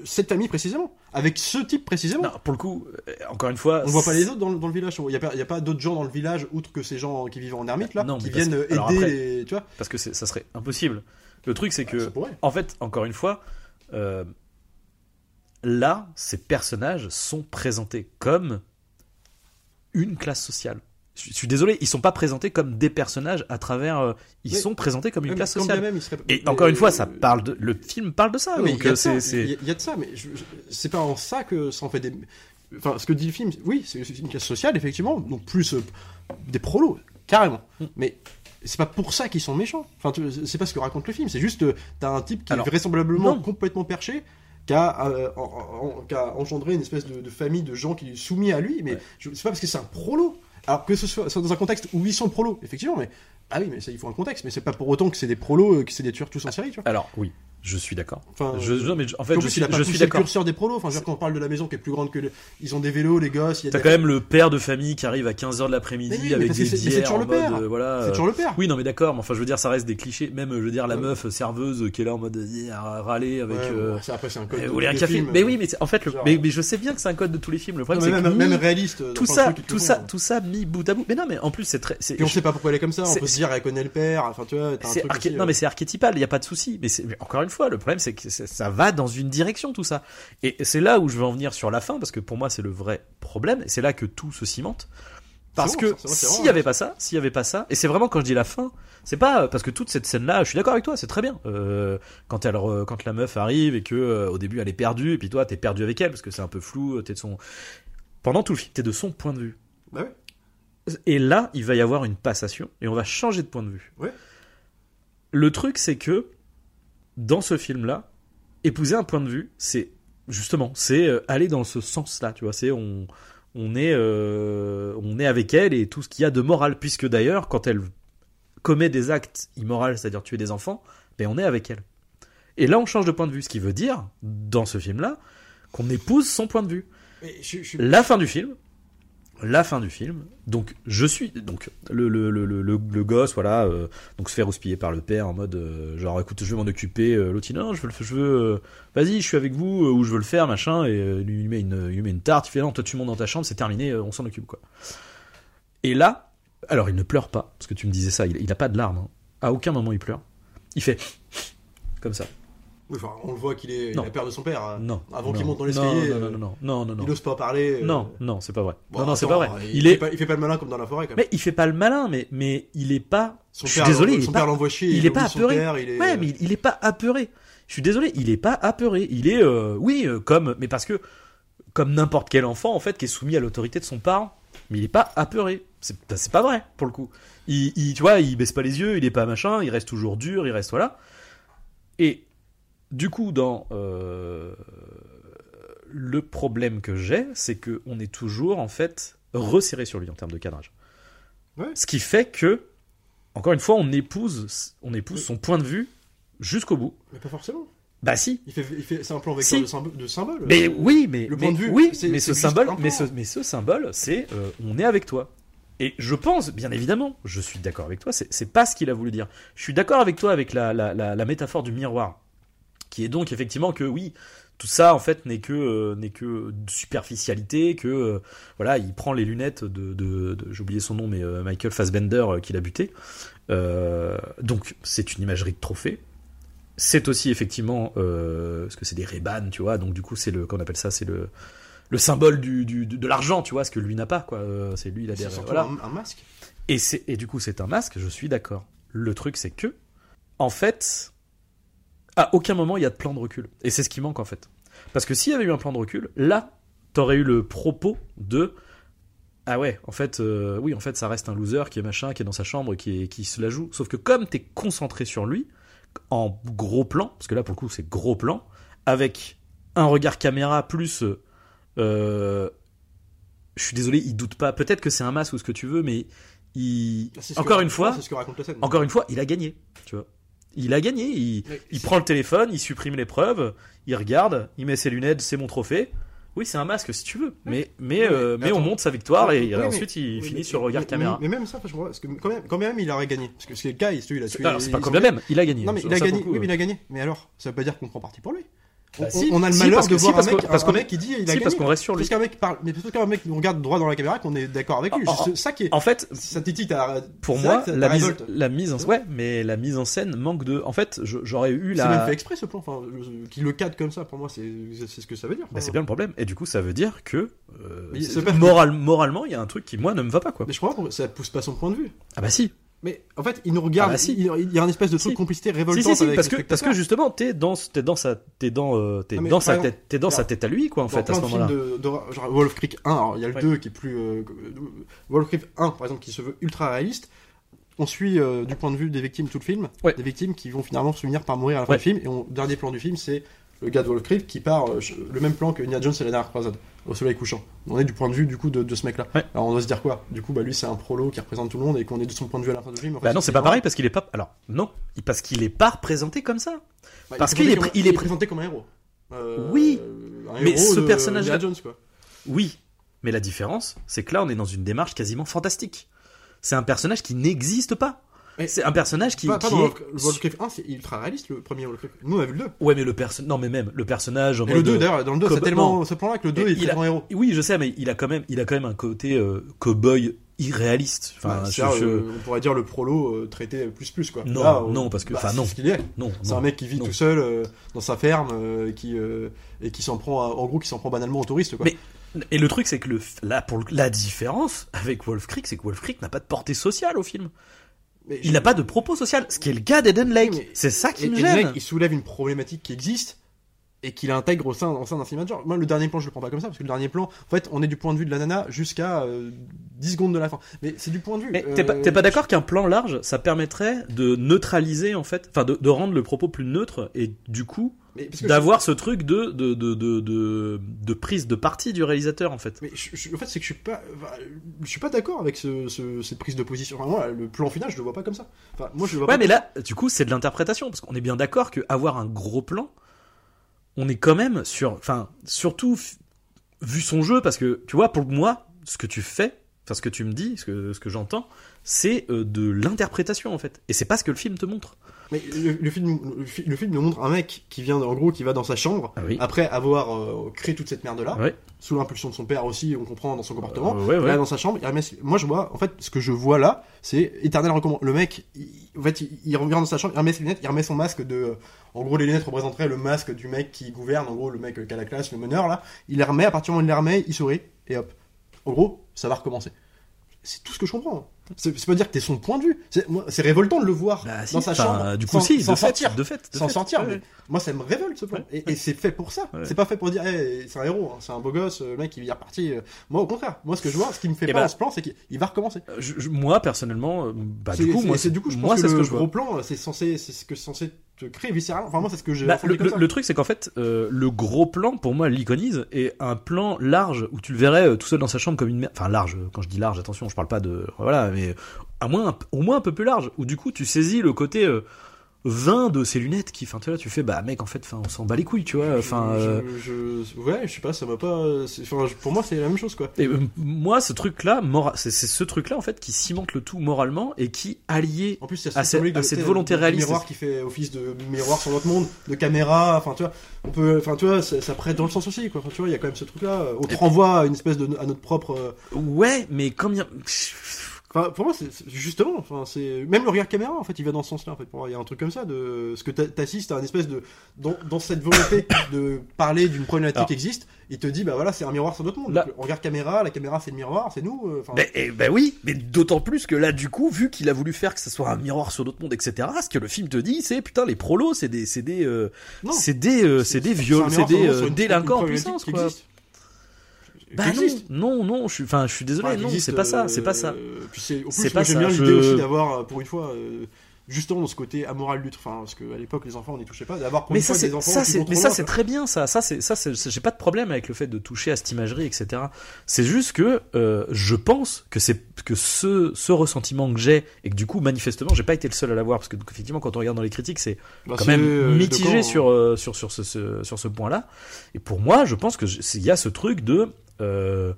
Cette famille précisément. Avec ce type précisément. non, pour le coup, euh, encore une fois, On voit pas les autres dans, le- dans le village. Il y a pas, d'autres gens dans le village, outre que ces gens qui vivent en ermite, là, Non, qui viennent que- aider après- les. Tu vois parce que ça serait impossible. Le truc, c'est que Ça pourrait. En fait, encore une fois, euh, là, ces personnages sont présentés comme une classe sociale. Je suis- désolé, ils sont pas présentés comme des personnages à travers. euh, ils Mais- sont présentés comme une classe sociale. même, serait- Et mais, encore une fois, euh, ça parle de. Le film parle de ça. Non, mais donc il y a euh, de ça, c'est. c'est- il y a- il y a de ça, mais c'est pas en ça que ça en fait des. Enfin, ce que dit le film, oui, c'est une classe sociale, effectivement, donc plus euh, des prolos, carrément. Mm. Mais c'est pas pour ça qu'ils sont méchants. Enfin, c'est pas ce que raconte le film, c'est juste, euh, t'as un type qui Alors, est vraisemblablement non. complètement perché, qui a, euh, en- en- qui a engendré une espèce de, de famille de gens qui est soumis à lui, mais Ouais. c'est pas parce que c'est un prolo. Alors que ce soit, dans un contexte où ils sont prolos, effectivement, mais. Ah oui, mais il faut un contexte, mais c'est pas pour autant que c'est des prolos, euh, que c'est des tueurs tous en série, tu vois. Alors, oui, je suis d'accord. Enfin, Je, non, mais je- en fait, je suis, je suis le d'accord. curseur des prolos. Enfin, je veux dire, quand on parle de la maison qui est plus grande que. le- Ils ont des vélos, les gosses. T'as des- quand même le père de famille qui arrive à 15h de l'après-midi oui, avec des bières toujours en le mode, père. euh, voilà. C'est euh, toujours le père. Oui, non, mais d'accord, mais enfin, je veux dire, ça reste des clichés. Même, je veux dire, la Ouais. meuf serveuse qui est là en mode euh, à râler avec. Ouais, euh, bon, après, c'est un code. euh, voulez un café films, Mais euh, oui, mais en fait, le- genre. mais, mais je sais bien que c'est un code de tous les films. Le problème, c'est même, que même réaliste. tout ça, tout le ça, font. tout ça mis bout à bout. Mais non, mais en plus, c'est très. Et on sait pas pourquoi elle est comme ça. On peut se dire, elle connaît le père. Enfin, tu vois, non euh, mais c'est archétypal, il y a pas de souci. Mais encore une fois, le problème c'est que ça va dans une direction tout ça. Et c'est là où je veux en venir sur la fin parce que pour moi c'est le vrai problème. Et c'est là que tout se cimente. Parce que s'il vrai, y avait pas ça, s'il y avait pas ça, et c'est vraiment quand je dis la fin, c'est pas parce que toute cette scène-là, je suis d'accord avec toi, c'est très bien. Euh, quand elle, quand la meuf arrive et que euh, au début elle est perdue, et puis toi t'es perdu avec elle parce que c'est un peu flou, t'es de son. Pendant tout le film, t'es de son point de vue. Bah. Et là, il va y avoir une passation et on va changer de point de vue. Le truc, c'est que dans ce film-là, épouser un point de vue, c'est justement, c'est euh, aller dans ce sens-là, tu vois. C'est on, on est, euh, on est avec elle et tout ce qu'il y a de moral, puisque d'ailleurs, quand elle commet des actes immoraux, c'est-à-dire tuer des enfants, ben on est avec elle. Et là, on change de point de vue, ce qui veut dire, dans ce film-là, qu'on épouse son point de vue Mais je- je- la fin du film la fin du film. Donc je suis donc le le le le, gosse voilà euh, donc se fait rouspiller par le père en mode euh, genre écoute je vais m'en occuper euh, l'autre non je veux je veux euh, vas-y je suis avec vous ou je veux le faire machin et lui met une lui met une tarte il fait non toi tu montes dans ta chambre c'est terminé on s'en occupe quoi. Et là alors il ne pleure pas parce que tu me disais ça il, il a pas de larmes hein. à aucun moment il pleure. Il fait comme ça Oui, enfin, on le voit qu'il est Non. la père de son père. hein. non Avant qu'il monte dans l'escalier, non euh, non non non non Il n'ose pas parler. euh, non non c'est pas vrai non non c'est pas vrai Il, il fait est pas, il fait pas le malin comme dans la forêt, quand même. Mais il fait pas le malin, mais, mais il est pas. Son je suis père désolé, il son père l'envoie chier. il est pas apeuré. il Ouais, mais il, il est pas apeuré. Je suis désolé, il est pas apeuré. Il est, euh, oui, euh, comme, mais parce que comme n'importe quel enfant en fait qui est soumis à l'autorité de son parent, mais il est pas apeuré. C'est c'est pas vrai pour le coup. Il, il- tu vois, il baisse pas les yeux, il est pas machin, il reste toujours dur, il reste voilà. Et du coup, dans euh, le problème que j'ai, c'est que on est toujours en fait resserré sur lui en termes de cadrage. Ouais. Ce qui fait que, encore une fois, on épouse, on épouse son point de vue jusqu'au bout. Mais pas forcément. Bah si. Il fait, il fait, c'est un plan vecteur Si. de, symbo- de symbole. Mais oui, mais le mais- point de vue, oui, mais ce symbole, un mais plan. ce, mais ce symbole, c'est euh, on est avec toi. Et je pense, bien évidemment, je suis d'accord avec toi. C'est c'est pas ce qu'il a voulu dire. Je suis d'accord avec toi avec la, la, la, la métaphore du miroir, qui est donc effectivement que oui, tout ça en fait n'est que euh, n'est que de superficialité, que euh, voilà, il prend les lunettes de, de, de- j'ai oublié son nom, mais euh, Michael Fassbender euh, qu'il a buté. Donc c'est une imagerie de trophée. C'est aussi effectivement parce que c'est des Ray-Ban, tu vois. Donc du coup c'est le qu'on appelle ça, c'est le le symbole du, du- de, l'argent, tu vois, ce que lui n'a pas, quoi. C'est lui, il a des voilà. un, un masque. Et, c'est, et du coup, c'est un masque, je suis d'accord. Le truc, c'est que, en fait, À aucun moment il y a de plan de recul. Et c'est ce qui manque en fait. Parce que s'il y avait eu un plan de recul, là, t'aurais eu le propos de ah ouais, en fait, euh, oui, en fait, ça reste un loser qui est machin, qui est dans sa chambre, qui, est, qui se la joue. Sauf que comme t'es concentré sur lui, en gros plan, parce que là pour le coup c'est gros plan, avec un regard caméra plus, euh, je suis désolé, il doute pas. Peut-être que c'est un masque ou ce que tu veux, mais il, encore une fois, encore une fois, il a gagné. Tu vois, il a gagné. Il, prend le téléphone, il supprime les preuves, il regarde, il met ses lunettes, c'est mon trophée. Oui, c'est un masque si tu veux, mais mais Oui, euh, mais mais on monte sa victoire et Oui, mais- ensuite il finit sur le regard caméra. Mais, même ça, parce que quand même, quand même il aurait gagné. Parce que c'est le cas, il, il a tué. Alors, c'est pas quand même, il a gagné. Non, mais il a gagné. Oui, mais il euh. a gagné. Mais alors, ça veut pas dire qu'on prend parti pour lui. Bah, on, si. on a le Si, malheur parce de que- si, voir parce un mec, parce un qu'on- mec qui dit il a si, parce gagné. qu'on reste sur lui. Parce qu'un mec parle, mais parce qu'un mec nous regarde droit dans la caméra qu'on est d'accord avec lui. En- C'est ça qui est. En fait, Ça titille ta. pour c'est moi, la mise, la mise en, ouais, mais la mise en scène manque de. En fait, j'aurais eu C'est même la. fait exprès ce plan. Enfin, qu'il le cadre comme ça, pour moi, c'est ce que ça veut dire. Bah, c'est bien le problème. Et du coup, ça veut dire que euh, moral, moralement, il y a un truc qui moi ne me va pas quoi. Mais je crois que ça pousse pas son point de vue. Ah bah si. Mais en fait, il nous regarde. Ah bah si. il, il y a un espèce de truc Si. complicité révoltante si, si, avec parce que parce que justement, t'es dans t'es dans sa t'es dans euh, dans sa exemple, tête dans sa tête à lui quoi en fait à ce moment-là. de, de- genre Wolf Creek 1, alors il y a le Ouais. 2 qui est plus. euh, Wolf Creek 1, par exemple, qui se veut ultra réaliste. On suit euh, du point de vue des victimes tout le film, Ouais. des victimes qui vont finalement se finir par mourir à la fin Ouais. du film. Et on, dernier plan du film, c'est le gars de Wolf Creek qui part euh, le même plan que Nia Jones et la dernière croisade, au soleil couchant. On est du point de vue du coup de, de ce mec-là. Ouais. Alors on doit se dire quoi? Du coup, bah lui c'est un prolo qui représente tout le monde et qu'on est de son point de vue à la fin du film. Bah non, c'est pas pareil parce qu'il est pas. Alors non, parce qu'il est pas représenté comme ça. Bah, parce il qu'il est présenté pr- comme- il est pr- présenté comme un héros. Euh, Oui. un Mais héros ce personnage-là- Jones quoi. Oui, mais la différence, c'est que là, on est dans une démarche quasiment fantastique. C'est un personnage qui n'existe pas. C'est un personnage qui, Pas, pas qui dans est. Wolf- Wolfcreef 1, c'est ultra réaliste le premier Wolfcreef. Nous on a vu le 2. Ouais, mais le personnage. Non, mais même le personnage. en Et le mode- 2 d'ailleurs, dans le 2 c'est tellement ce plan là que le 2 Et est il a- grand héros. Oui, je sais, mais il a quand même, il a quand même un côté euh, cowboy irréaliste. Enfin, Bah, je- c'est-à-dire, je- euh, on pourrait dire le prolo euh, traité plus plus quoi. Non, Là, on- non, parce que- bah, enfin, c'est non. ce qu'il est. non, C'est un mec qui vit non. tout seul euh, dans sa ferme euh, qui euh, et qui s'en prend à- en gros qui s'en prend banalement aux touristes quoi. Mais- Et le truc, c'est que le, là, pour le- la différence avec Wolf Creek, c'est que Wolf Creek n'a pas de portée sociale au film. Mais Il n'a pas de propos social, ce qui est le cas d'Eden Lake. C'est ça qui et, me et le mec, gêne. il soulève une problématique qui existe et qu'il intègre au sein, d'un cinéma de genre. Moi, le dernier plan, je le prends pas comme ça, parce que le dernier plan, en fait, on est du point de vue de la nana jusqu'à euh, 10 secondes de la fin. Mais c'est du point de vue. Mais euh, t'es pas, pas d'accord qu'un plan large, ça permettrait de neutraliser en fait, enfin de, de rendre le propos plus neutre et du coup d'avoir ce truc de de, de, de, de prise de parti du réalisateur en fait. Mais je, je- en fait, c'est que je suis pas, je suis pas d'accord avec ce, ce- cette prise de position. Enfin, moi, le plan final, je le vois pas comme ça. Enfin, moi, je le vois Ouais, pas. mais là, du coup, c'est de l'interprétation parce qu'on est bien d'accord que avoir un gros plan, on est quand même sur, enfin, surtout vu son jeu parce que tu vois, pour moi, ce que tu fais, enfin, ce que tu me dis, ce que ce que j'entends, c'est euh, de l'interprétation en fait, et c'est pas ce que le film te montre. Mais le, le film, le, fi- le film nous montre un mec qui vient, en gros, qui va dans sa chambre Ah oui. après avoir euh, créé toute cette merde là, Ouais. sous l'impulsion de son père aussi, on comprend dans son comportement. Euh, ouais, va dans sa chambre, il remet- moi je vois, en fait, ce que je vois là, c'est éternel recommandé. Le mec, il, en fait, il, il revient dans sa chambre, il remet ses lunettes, il remet son masque de, en gros, les lunettes représenteraient le masque du mec qui gouverne, en gros, le mec qui a la classe, le meneur là. Il les remet, à partir du moment où il les remet, il sourit, et hop. En gros, ça va recommencer. C'est tout ce que je comprends. C'est pas dire que t'es son point de vue. C'est révoltant de le voir Bah, si, dans sa enfin, chambre. Du coup, sans, si, sans de fait, sortir. de fait, de sans fait. sortir. Ouais, moi, ça me révolte ce plan. Ouais, et et c'est fait pour ça. Ouais. C'est pas fait pour dire, hey, c'est un héros, hein, c'est un beau gosse, le mec, il est reparti. euh. Moi, au contraire. Moi, ce que je vois, ce qui me fait Eh pas dans ce plan, c'est qu'il il va recommencer. Je- je- moi personnellement, euh, bah du coup, moi, c'est du coup, je pense moi, que c'est ce le que je vois. gros plan, c'est censé, c'est ce que c'est censé te créer viscéralement. Enfin, moi, c'est ce que j'ai Bah, ressenti le, comme le- ça. le truc, c'est qu'en fait, euh, le gros plan, pour moi, l'iconise, est un plan large où tu le verrais euh, tout seul dans sa chambre comme une merde. Enfin, large, quand je dis large, attention, je parle pas de. Voilà, mais à moins, au moins un peu plus large, où du coup, tu saisis le côté euh, vain de ces lunettes qui, enfin, tu vois, tu fais, bah, mec, en fait, enfin, on s'en bat les couilles, tu vois. Enfin, euh, je, je- ouais, je sais pas, ça m'a pas. pour moi, c'est la même chose, quoi. Et euh, moi, ce truc-là, mora- c'est ce truc-là, en fait, qui cimente le tout moralement et qui, allié En plus, À cette, à cette volonté réaliste. miroir qui fait office de miroir sur notre monde, de caméra. Enfin, tu vois, on peut. Enfin, tu vois, ça, ça prête dans le sens aussi, quoi. Enfin, tu vois, il y a quand même ce truc-là. On te renvoie à une espèce de à notre propre. euh, Ouais, mais comme il y a- Enfin, pour moi, c'est justement, enfin, c'est même le regard caméra, en fait, il va dans ce sens-là. En fait, pour moi, il y a un truc comme ça de ce que t'a- t'assistes à un espèce de dans, dans cette volonté de parler d'une problématique Alors- qui existe. Il te dit, bah voilà, c'est un miroir sur notre monde. Là- Donc, regard caméra, la caméra, c'est le miroir, c'est nous. euh, Ben, eh, ben oui, mais d'autant plus que là, du coup, vu qu'il a voulu faire que ce soit un miroir sur notre monde, etc., ce que le film te dit, c'est putain, les prolos, c'est des, c'est des, euh, c'est des, euh, c'est des viols, c'est des euh, délinquants en puissance, qui quoi. existe. Bah non, non, non, je suis, enfin, je suis désolé, Enfin, qui non, c'est pas ça, euh, c'est pas ça. Puis c'est, pas j'aime bien l'idée aussi d'avoir, euh, pour une fois, euh, justement dans ce côté amoral du truc. Enfin, parce qu'à l'époque, les enfants, on n'y touchait pas. D'avoir Mais ça, c'est, ça, c'est, mais ça, c'est très bien, ça. Ça, c'est, ça, c'est, j'ai pas de problème avec le fait de toucher à cette imagerie, etc. C'est juste que euh, je pense que c'est que ce, ce ressentiment que j'ai et que du coup, manifestement, j'ai pas été le seul à l'avoir parce que donc, effectivement, quand on regarde dans les critiques, c'est Bah, quand même euh, mitigé camp, sur, euh, sur, sur ce, ce- sur ce point-là. Et pour moi, je pense que il y a ce truc de euh,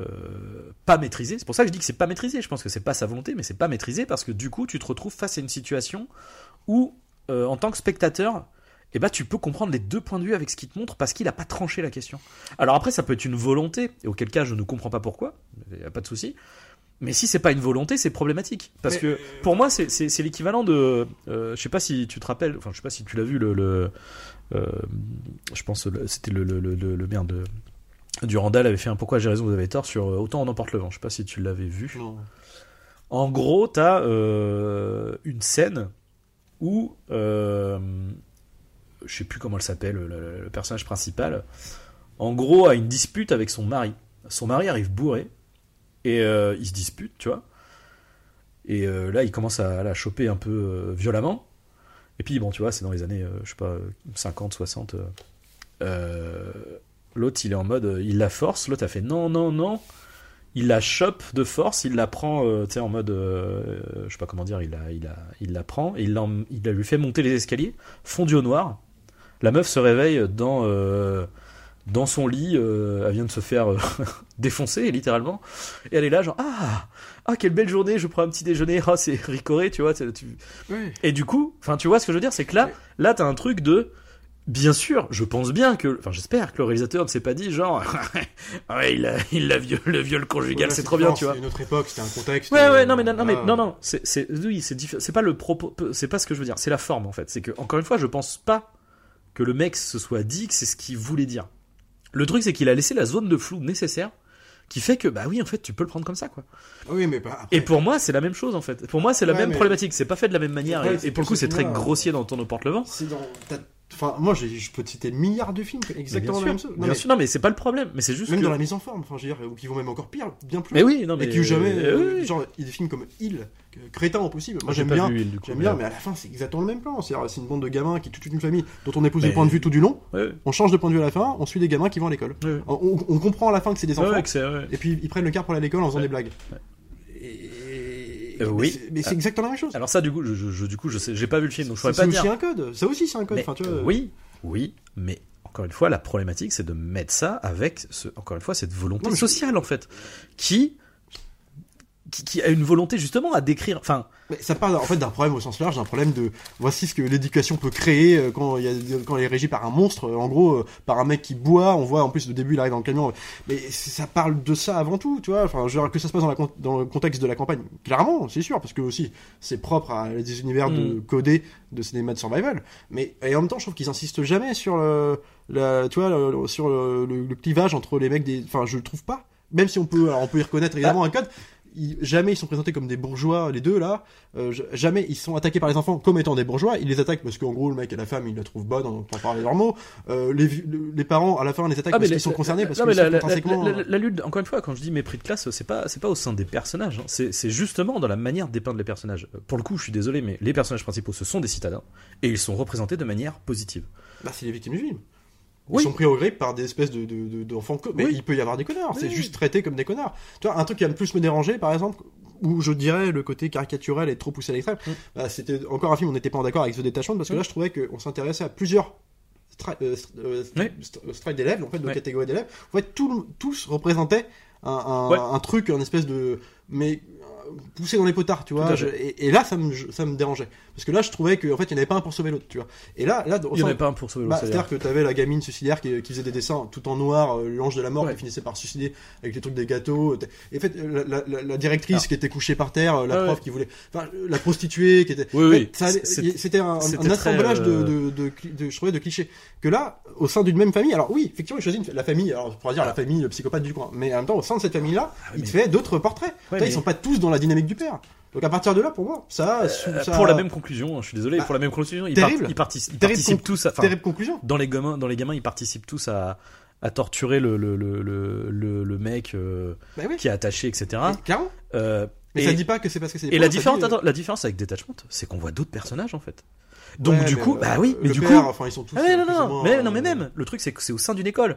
euh, pas maîtrisé. C'est pour ça que je dis que c'est pas maîtrisé. Je pense que c'est pas sa volonté, mais c'est pas maîtrisé parce que du coup, tu te retrouves face à une situation où, euh, en tant que spectateur, eh ben, tu peux comprendre les deux points de vue avec ce qu'il te montre parce qu'il a pas tranché la question. Alors après, ça peut être une volonté, et auquel cas je ne comprends pas pourquoi, il n'y a pas de souci. Mais si c'est pas une volonté, c'est problématique. Parce Mais- que pour moi, c'est- l'équivalent de. euh, je sais pas si tu te rappelles, enfin, je sais pas si tu l'as vu, le. le euh, je pense, c'était le, le, le, merde. Durandal avait fait un Pourquoi j'ai raison, vous avez tort sur euh, Autant on emporte le vent. Je sais pas si tu l'avais vu. Non. En gros, t'as euh, une scène où euh, je sais plus comment elle s'appelle, le, personnage principal, en gros a une dispute avec son mari. Son mari arrive bourré et euh, ils se disputent, tu vois. Et là, il commence à la choper un peu violemment. Et puis, bon, tu vois, c'est dans les années, je sais pas, 50, 60. L'autre, il est en mode, euh, il la force. L'autre a fait non, non, non. Il la chope de force, il la prend, euh, tu sais, en mode, euh, je sais pas comment dire, il la, il la, il la prend et il, l'en- il la lui fait monter les escaliers, fondu au noir. La meuf se réveille dans, euh, dans son lit, elle vient de se faire défoncer littéralement, et elle est là genre ah ah quelle belle journée, je prends un petit déjeuner, ah c'est ricoré, tu vois, tu- et du coup, enfin tu vois ce que je veux dire, c'est que là, là t'as un truc de Bien sûr, je pense bien que, enfin j'espère que le réalisateur ne s'est pas dit genre, ouais il a, il a viol, le viol conjugal, Ouais, c'est trop bien, tu vois. C'est une autre époque, c'était un contexte. Ouais, ouais, euh, non, mais non, non, mais non, non, c'est, c'est, oui, c'est c'est pas le propos, c'est pas ce que je veux dire, c'est la forme en fait. C'est que, encore une fois, je pense pas que le mec se soit dit que c'est ce qu'il voulait dire. Le truc, c'est qu'il a laissé la zone de flou nécessaire qui fait que, bah oui, en fait, tu peux le prendre comme ça, quoi. Oui, mais pas. Et pour moi, c'est la même chose en fait. Pour moi, c'est la Ouais, même mais- problématique. C'est pas fait de la même manière. Ouais, et- pour le coup, ce c'est très grossier dans ton porte le vent. C'est dans. Enfin, moi, je peux te citer milliards de films, exactement la bien même chose. bien Non, mais sûr, non, mais c'est pas le problème. Mais c'est juste Même que. dans la mise en forme, enfin, je veux dire, ou qui vont même encore pire, bien plus. Mais oui, non, mais. Et qui jamais. euh, oui, oui. Genre, il y a des films comme Il, crétin au possible. Moi, J'ai j'aime bien. J'aime mais- bien, mais à la fin, c'est exactement le même plan. C'est-à-dire, c'est une bande de gamins qui toute une famille dont on épouse Mais- le point de vue tout du long. Ouais. On change de point de vue à la fin, on suit des gamins qui vont à l'école. Ouais. On, comprend à la fin que c'est des enfants. ouais. Et puis ils prennent le car pour aller à l'école en faisant des blagues. Euh, mais oui. c'est- Mais c'est exactement la même chose. Alors ça, du coup, je, du coup, je sais, j'ai pas vu le film, donc je pourrais C'est pas aussi dire. un code. Ça aussi, c'est un code. Mais, Enfin, tu vois, euh, oui, oui, mais encore une fois, la problématique, c'est de mettre ça avec, ce, encore une fois, cette volonté Non, sociale, en fait, qui, qui, qui a une volonté justement à décrire. Enfin, Mais ça parle en fait d'un problème au sens large, d'un problème de voici ce que l'éducation peut créer euh, quand, il y a, quand elle est régie par un monstre, en gros, euh, par un mec qui boit. On voit en plus au début il arrive dans le camion, mais ça parle de ça avant tout, tu vois. Enfin, je veux dire, que ça se passe dans, la, con- dans le contexte de la campagne, clairement, c'est sûr, parce que aussi c'est propre à des univers de Mm. codés de cinéma de survival. Mais et en même temps, je trouve qu'ils insistent jamais sur le, la, tu vois, le- sur le, le- le clivage entre les mecs des. Enfin, je le trouve pas. Même si on peut, alors on peut y reconnaître évidemment un code. Ils- jamais ils sont présentés comme des bourgeois, les deux là. Euh, jamais ils sont attaqués par les enfants comme étant des bourgeois. Ils les attaquent parce qu'en gros le mec et la femme ils la trouvent bonne en pour parler leurs mots. Euh, les, parents à la fin les attaquent Ah, parce qu'ils sont concernés parce non, mais la, la- lutte, encore une fois, quand je dis mépris de classe, c'est pas, c'est pas au sein des personnages, hein. c'est, c'est justement dans la manière de dépeindre les personnages. Pour le coup, je suis désolé, mais les personnages principaux, ce sont des citadins, et ils sont représentés de manière positive. Bah, c'est les victimes du film. Ils Oui. sont pris au grip par des espèces de, de- de- d'enfants. co- mais Oui. il peut y avoir des connards. C'est Oui. juste traité comme des connards. Tu vois, un truc qui a le plus me déranger, par exemple, où je dirais le côté caricaturel est trop poussé à l'extrême, Mm. bah, c'était encore un film où on n'était pas en accord avec The Detachment parce que Mm. là, je trouvais qu'on s'intéressait à plusieurs stra- euh, euh, Oui. st- strates d'élèves, en fait, de catégories d'élèves. En fait, tout- tous représentaient un, un, Ouais. un truc, un espèce de, mais euh, poussé dans les potards, tu vois. je- et, et là, ça me, ça me dérangeait. Parce que là, je trouvais qu'en fait, il n'y en avait pas un pour sauver l'autre, tu vois. Et là, là, Il y en avait pas un pour sauver bah, l'autre. C'est-à-dire que t'avais la gamine suicidaire qui, qui faisait des dessins tout en noir, euh, l'ange de la mort Ouais. qui finissait par suicider avec les trucs des gâteaux. Et en fait, la, la- la- la directrice Ah. qui était couchée par terre, euh, la Ah prof ouais. qui voulait, enfin, la prostituée qui était. Oui, en oui. fait, C'était un, assemblage de, euh, de, de, cli- de- je trouvais, de clichés. Que là, au sein d'une même famille, alors oui, effectivement, il choisit la famille, alors on pourrait dire la famille le psychopathe du coin, mais en même temps, au sein de cette famille-là, Ah il te fait d'autres portraits. Ouais, Putain, mais- Ils sont pas tous dans la dynamique du père. Donc à partir de là, pour moi, ça, Euh, ça Pour la même conclusion, hein, je suis désolé, Bah, pour la même conclusion, ils, terrible. part- ils participent tous à. terrible conclusion. dans les gamins, dans les gamins, ils participent tous à, à torturer le, le, le, le, le- le mec euh, Bah oui. qui est attaché, etc. Mais. Euh, Mais et ça dit pas que c'est parce que c'est et la différence, dit, attends, la différence avec Detachment, c'est qu'on voit d'autres personnages en fait. Donc ouais, du mais, coup, bah oui, mais du père, coup, enfin, ils sont tous. ah euh, non, ou non, moins, mais non, mais même, le truc c'est que c'est au sein d'une école.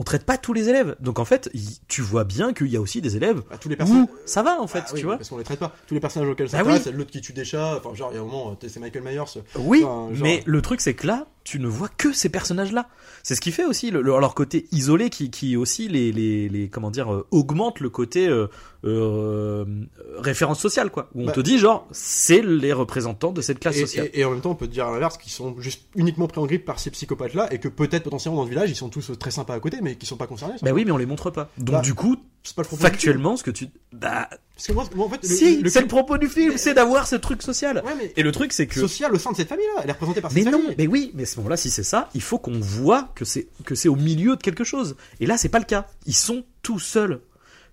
On traite pas tous les élèves, donc en fait, y- tu vois bien qu'il y a aussi des élèves bah, tous les personnes. où ça va en fait, Bah oui, tu vois. Parce qu'on les traite pas. Tous les personnages auxquels ça Bah oui. c'est l'autre qui tue des chats. Enfin, genre, il y a un moment, euh, c'est Michael Myers. Oui, Enfin, genre- mais le truc c'est que là, tu ne vois que ces personnages-là. C'est ce qui fait aussi le, le- leur côté isolé, qui, qui aussi les, les, les comment dire euh, augmente le côté euh, euh, référence sociale quoi. Où on Bah- te dit genre c'est les représentants de cette classe Et, sociale. et- et en même temps, on peut te dire à l'inverse qu'ils sont juste uniquement pris en grippe par ces psychopathes-là et que peut-être potentiellement dans le village, ils sont tous euh, très sympas à côté, mais qui sont pas concernés. Bah oui, mais on les montre pas. Donc Bah, du coup, c'est pas le propos factuellement, ce que tu bah Parce que moi, moi, en fait, le, si, le- c'est le propos du film, Mais- c'est d'avoir ce truc social. Ouais, mais Et le truc c'est que social au sein de cette famille-là, elle est représentée par Mais cette non, famille. mais oui, mais à ce moment-là, si c'est ça, il faut qu'on voit que c'est que c'est au milieu de quelque chose. Et là, c'est pas le cas. Ils sont tout seuls.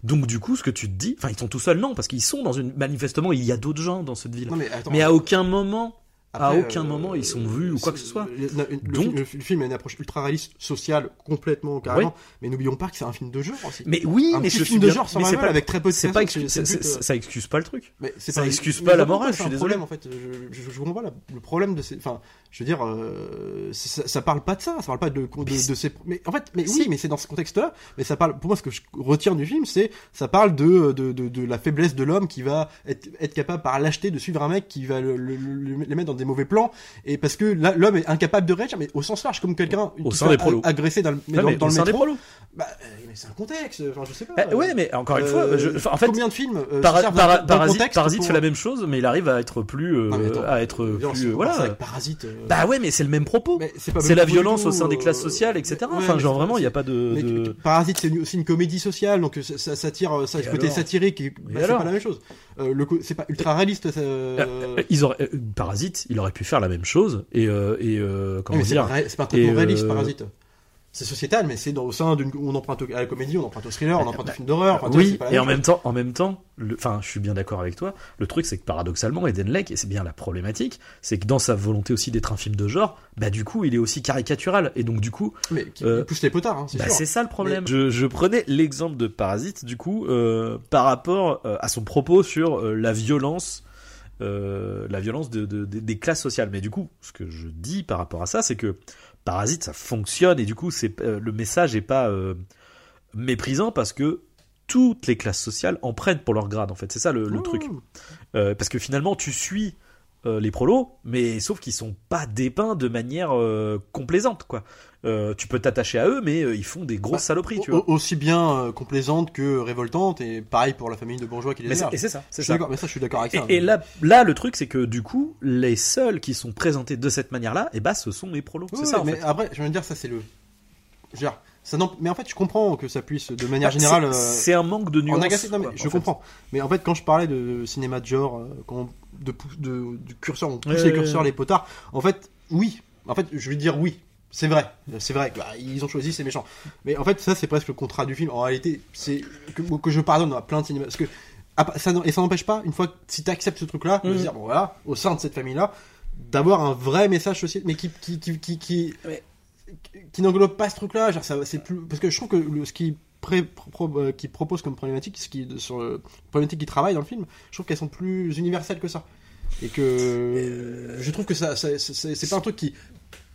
Donc du coup, ce que tu te dis, enfin, ils sont tout seuls, non, parce qu'ils sont dans une manifestement, il y a d'autres gens dans cette ville. Non, mais attends. Mais à aucun moment, à aucun euh, moment, ils sont vus ou quoi que c'est- ce soit. Le, Donc- film, le film a une approche ultra réaliste, sociale, complètement, carrément. Mais n'oublions pas que c'est un film de genre aussi. Mais oui, un mais je film de genre c'est survival pas avec très peu de c'est pas c'est- c'est- c'est- c'est- ça excuse pas le truc. Mais c'est Ça pas- excuse pas la morale, c'est je suis désolé. problème en fait. Je, je, je comprends pas la- le problème de ces. Enfin, je veux dire, euh, ça, ça parle pas de ça. Ça parle pas de de, de, ces. Mais en fait, mais Si. oui, mais c'est dans ce contexte-là. Mais ça parle. Pour moi, ce que je retiens du film, c'est ça parle de de, de, de la faiblesse de l'homme qui va être, être capable par lâcheté de suivre un mec qui va le, le, le- les mettre dans des mauvais plans et parce que là, l'homme est incapable de réagir, mais au sens large, comme quelqu'un Au sein se des prolos. agressé dans le, mais Ouais, dans, mais dans le métro. Bah, euh, mais c'est un contexte. Enfin, je sais pas. Bah, ouais, mais encore une fois, Euh, je- enfin, en fait, combien de films euh, Para- para- Parasite, contexte Parasite pour- fait la même chose, mais il arrive à être plus, euh, Non, mais attends, à être plus, si euh, voilà. Parasite. Euh, Bah ouais, mais c'est le même propos. c'est la violence au sein des classes euh, sociales, etc. enfin, genre vraiment, il n'y a pas de. Parasite, c'est aussi une comédie sociale, donc ça, ça, ça tire, ça côté satirique, bah, c'est pas la même chose. Euh, c'est pas ultra réaliste. Euh, ils auraient, euh, Parasite, il aurait pu faire la même chose et euh, et euh, Ouais, comment mais c'est dire c'est pas et, réaliste, euh, Parasite. C'est sociétal, mais c'est dans- au sein d'une. On emprunte à la comédie, on emprunte au thriller, on emprunte au film d'horreur. Enfin, tu vois, oui, et en même temps, en même temps, le- enfin, je suis bien d'accord avec toi. Le truc, c'est que paradoxalement, Eden Lake, et c'est bien la problématique, c'est que dans sa volonté aussi d'être un film de genre, bah du coup, il est aussi caricatural, et donc du coup, Mais qui euh, pousse les potards, hein, c'est bah, sûr. c'est ça le problème. Je, je prenais l'exemple de Parasite, du coup, euh, par rapport euh, à son propos sur euh, la violence, euh, la violence de, de- de- des classes sociales. Mais du coup, ce que je dis par rapport à ça, c'est que Parasite, ça fonctionne, et du coup, c'est euh, le message est pas euh, méprisant parce que toutes les classes sociales en prennent pour leur grade. En fait, c'est ça le, le truc. Parce que finalement, tu suis les prolos, mais sauf qu'ils sont pas dépeints de manière complaisante, quoi. Euh, tu peux t'attacher à eux, mais euh, ils font des grosses Bah, saloperies, tu vois. Aussi bien euh, complaisante que révoltante, et pareil pour la famille de bourgeois qui les Mais et c'est ça, c'est ça. mais ça, je suis d'accord avec ça. Et, et là, là, le truc, c'est que du coup, les seuls qui sont présentés de cette manière-là, et bah, ce sont les prolos. Oui, c'est oui, ça, en mais fait. après, je veux dire, ça, c'est le. Dire, ça mais en fait, je comprends que ça puisse, de manière Bah, générale. c'est- un manque de nuance. non, mais je fait. comprends. Mais en fait, quand je parlais de cinéma de genre, quand de, de- curseur, on pousse Ouais, les ouais, curseurs, ouais. les potards. En fait, oui. En fait, je vais dire oui. C'est vrai, c'est vrai. Bah, ils ont choisi, c'est méchant. Mais en fait, ça, c'est presque le contrat du film. En réalité, c'est que, que je pardonne à plein de cinéma. Parce que ah, bah, ça, et ça n'empêche pas, une fois que si tu acceptes ce truc-là, de Mhm. dire bon voilà, au sein de cette famille-là, d'avoir un vrai message social, mais qui qui qui qui, qui, Mais- qui n'englobe pas ce truc-là. Genre, ça, c'est plus parce que je trouve que le, ce qui euh, qui propose comme problématique, ce qui sur le problématique qui travaille dans le film, je trouve qu'elles sont plus universelles que ça. Et que je trouve que ça, ça- c'est pas un truc qui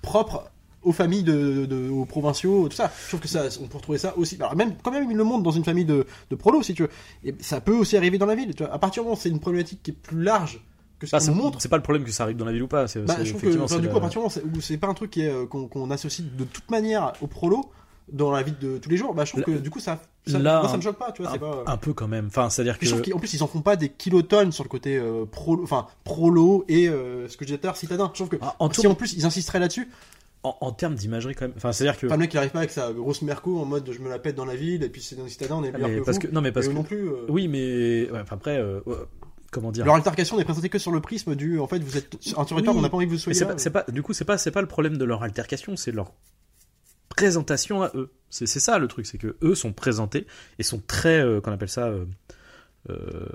propre aux familles de, de- aux provinciaux, tout ça. Je trouve que ça, on peut retrouver ça aussi. Alors même, quand même, il le montre dans une famille de, de prolos, si tu veux. Et ça peut aussi arriver dans la ville. Tu vois. À partir du moment où c'est une problématique qui est plus large que ce Bah, qu'on c'est montre, c'est pas le problème que ça arrive dans la ville ou pas. C'est, bah, c'est- je trouve que enfin, c'est du coup, à partir du moment où c'est- c'est pas un truc qui est, euh, qu'on associe de toute manière au prolo, dans la vie de tous les jours, bah je trouve que du coup ça, ça là, moi ça me choque pas, tu vois, un, c'est pas. un peu quand même. Enfin, c'est-à-dire que Puis je trouve qu'en plus ils en font pas des kilotonnes sur le côté euh, pro, enfin prolo et euh, ce que je disais tout à l'heure citadin. Je trouve que Ah, en, si tour- en plus ils insisteraient là-dessus, en, en termes d'imagerie quand même. Enfin, c'est-à-dire que. pas le mec qui arrive pas avec sa grosse merco en mode je me la pète dans la ville et puis c'est dans les citadins on est Ah, que parce vous. que non, mais parce que non plus. euh, oui, mais ouais, enfin, après, euh, comment dire? Leur altercation n'est présentée que sur le prisme du en fait vous êtes un territoire Oui, on n'a pas envie que vous soyez c'est là. pas, du coup, c'est pas, c'est pas le problème de leur altercation, c'est leur présentation à eux. C'est, ça le truc, c'est que eux sont présentés et sont très, euh, qu'on appelle ça, euh, euh,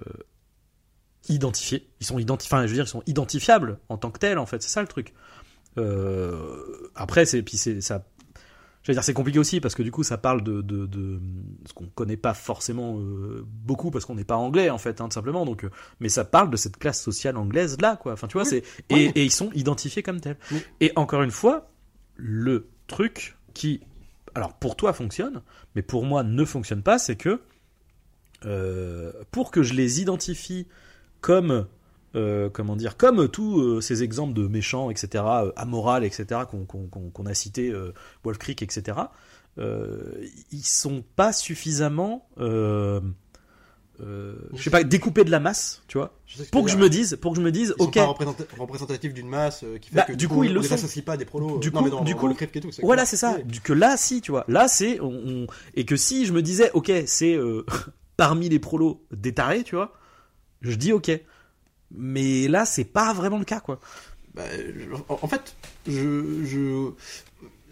identifiés. Ils sont identifiés, enfin, je veux dire, ils sont identifiables en tant que tels, en fait. C'est ça le truc. Euh, après, c'est, puis c'est, ça, veux dire, c'est compliqué aussi parce que du coup, ça parle de, de, de ce qu'on connaît pas forcément euh, beaucoup parce qu'on n'est pas anglais en fait, hein, tout simplement. Donc, euh, mais ça parle de cette classe sociale anglaise là, quoi. Enfin, tu vois, Oui. c'est et, Oui. et ils sont identifiés comme tels. Oui. Et encore une fois, le truc qui, alors pour toi fonctionne, mais pour moi ne fonctionne pas, c'est que euh, pour que je les identifie comme euh, comment dire, comme tous euh, ces exemples de méchants, etc., euh, amoral, etc., qu'on qu'on- qu'on a cité, euh, Wolf Creek, etc., ils sont pas suffisamment, je sais pas, découpés de la masse, tu vois, pour que je me dise, pour que je me dise, Ils sont ok, pas représenta- représentatifs d'une masse qui fait Bah, que du coup, on- ils le on les sont. associe pas des prolos. Du non, coup- mais dans, du dans coup- le et tout, Voilà, c'est ça. Que là, si, tu vois, là, c'est on, on- et que si je me disais, ok, c'est parmi les prolos des tarés, tu vois, je dis ok. Mais là, c'est pas vraiment le cas, quoi. Bah, en fait, je, je,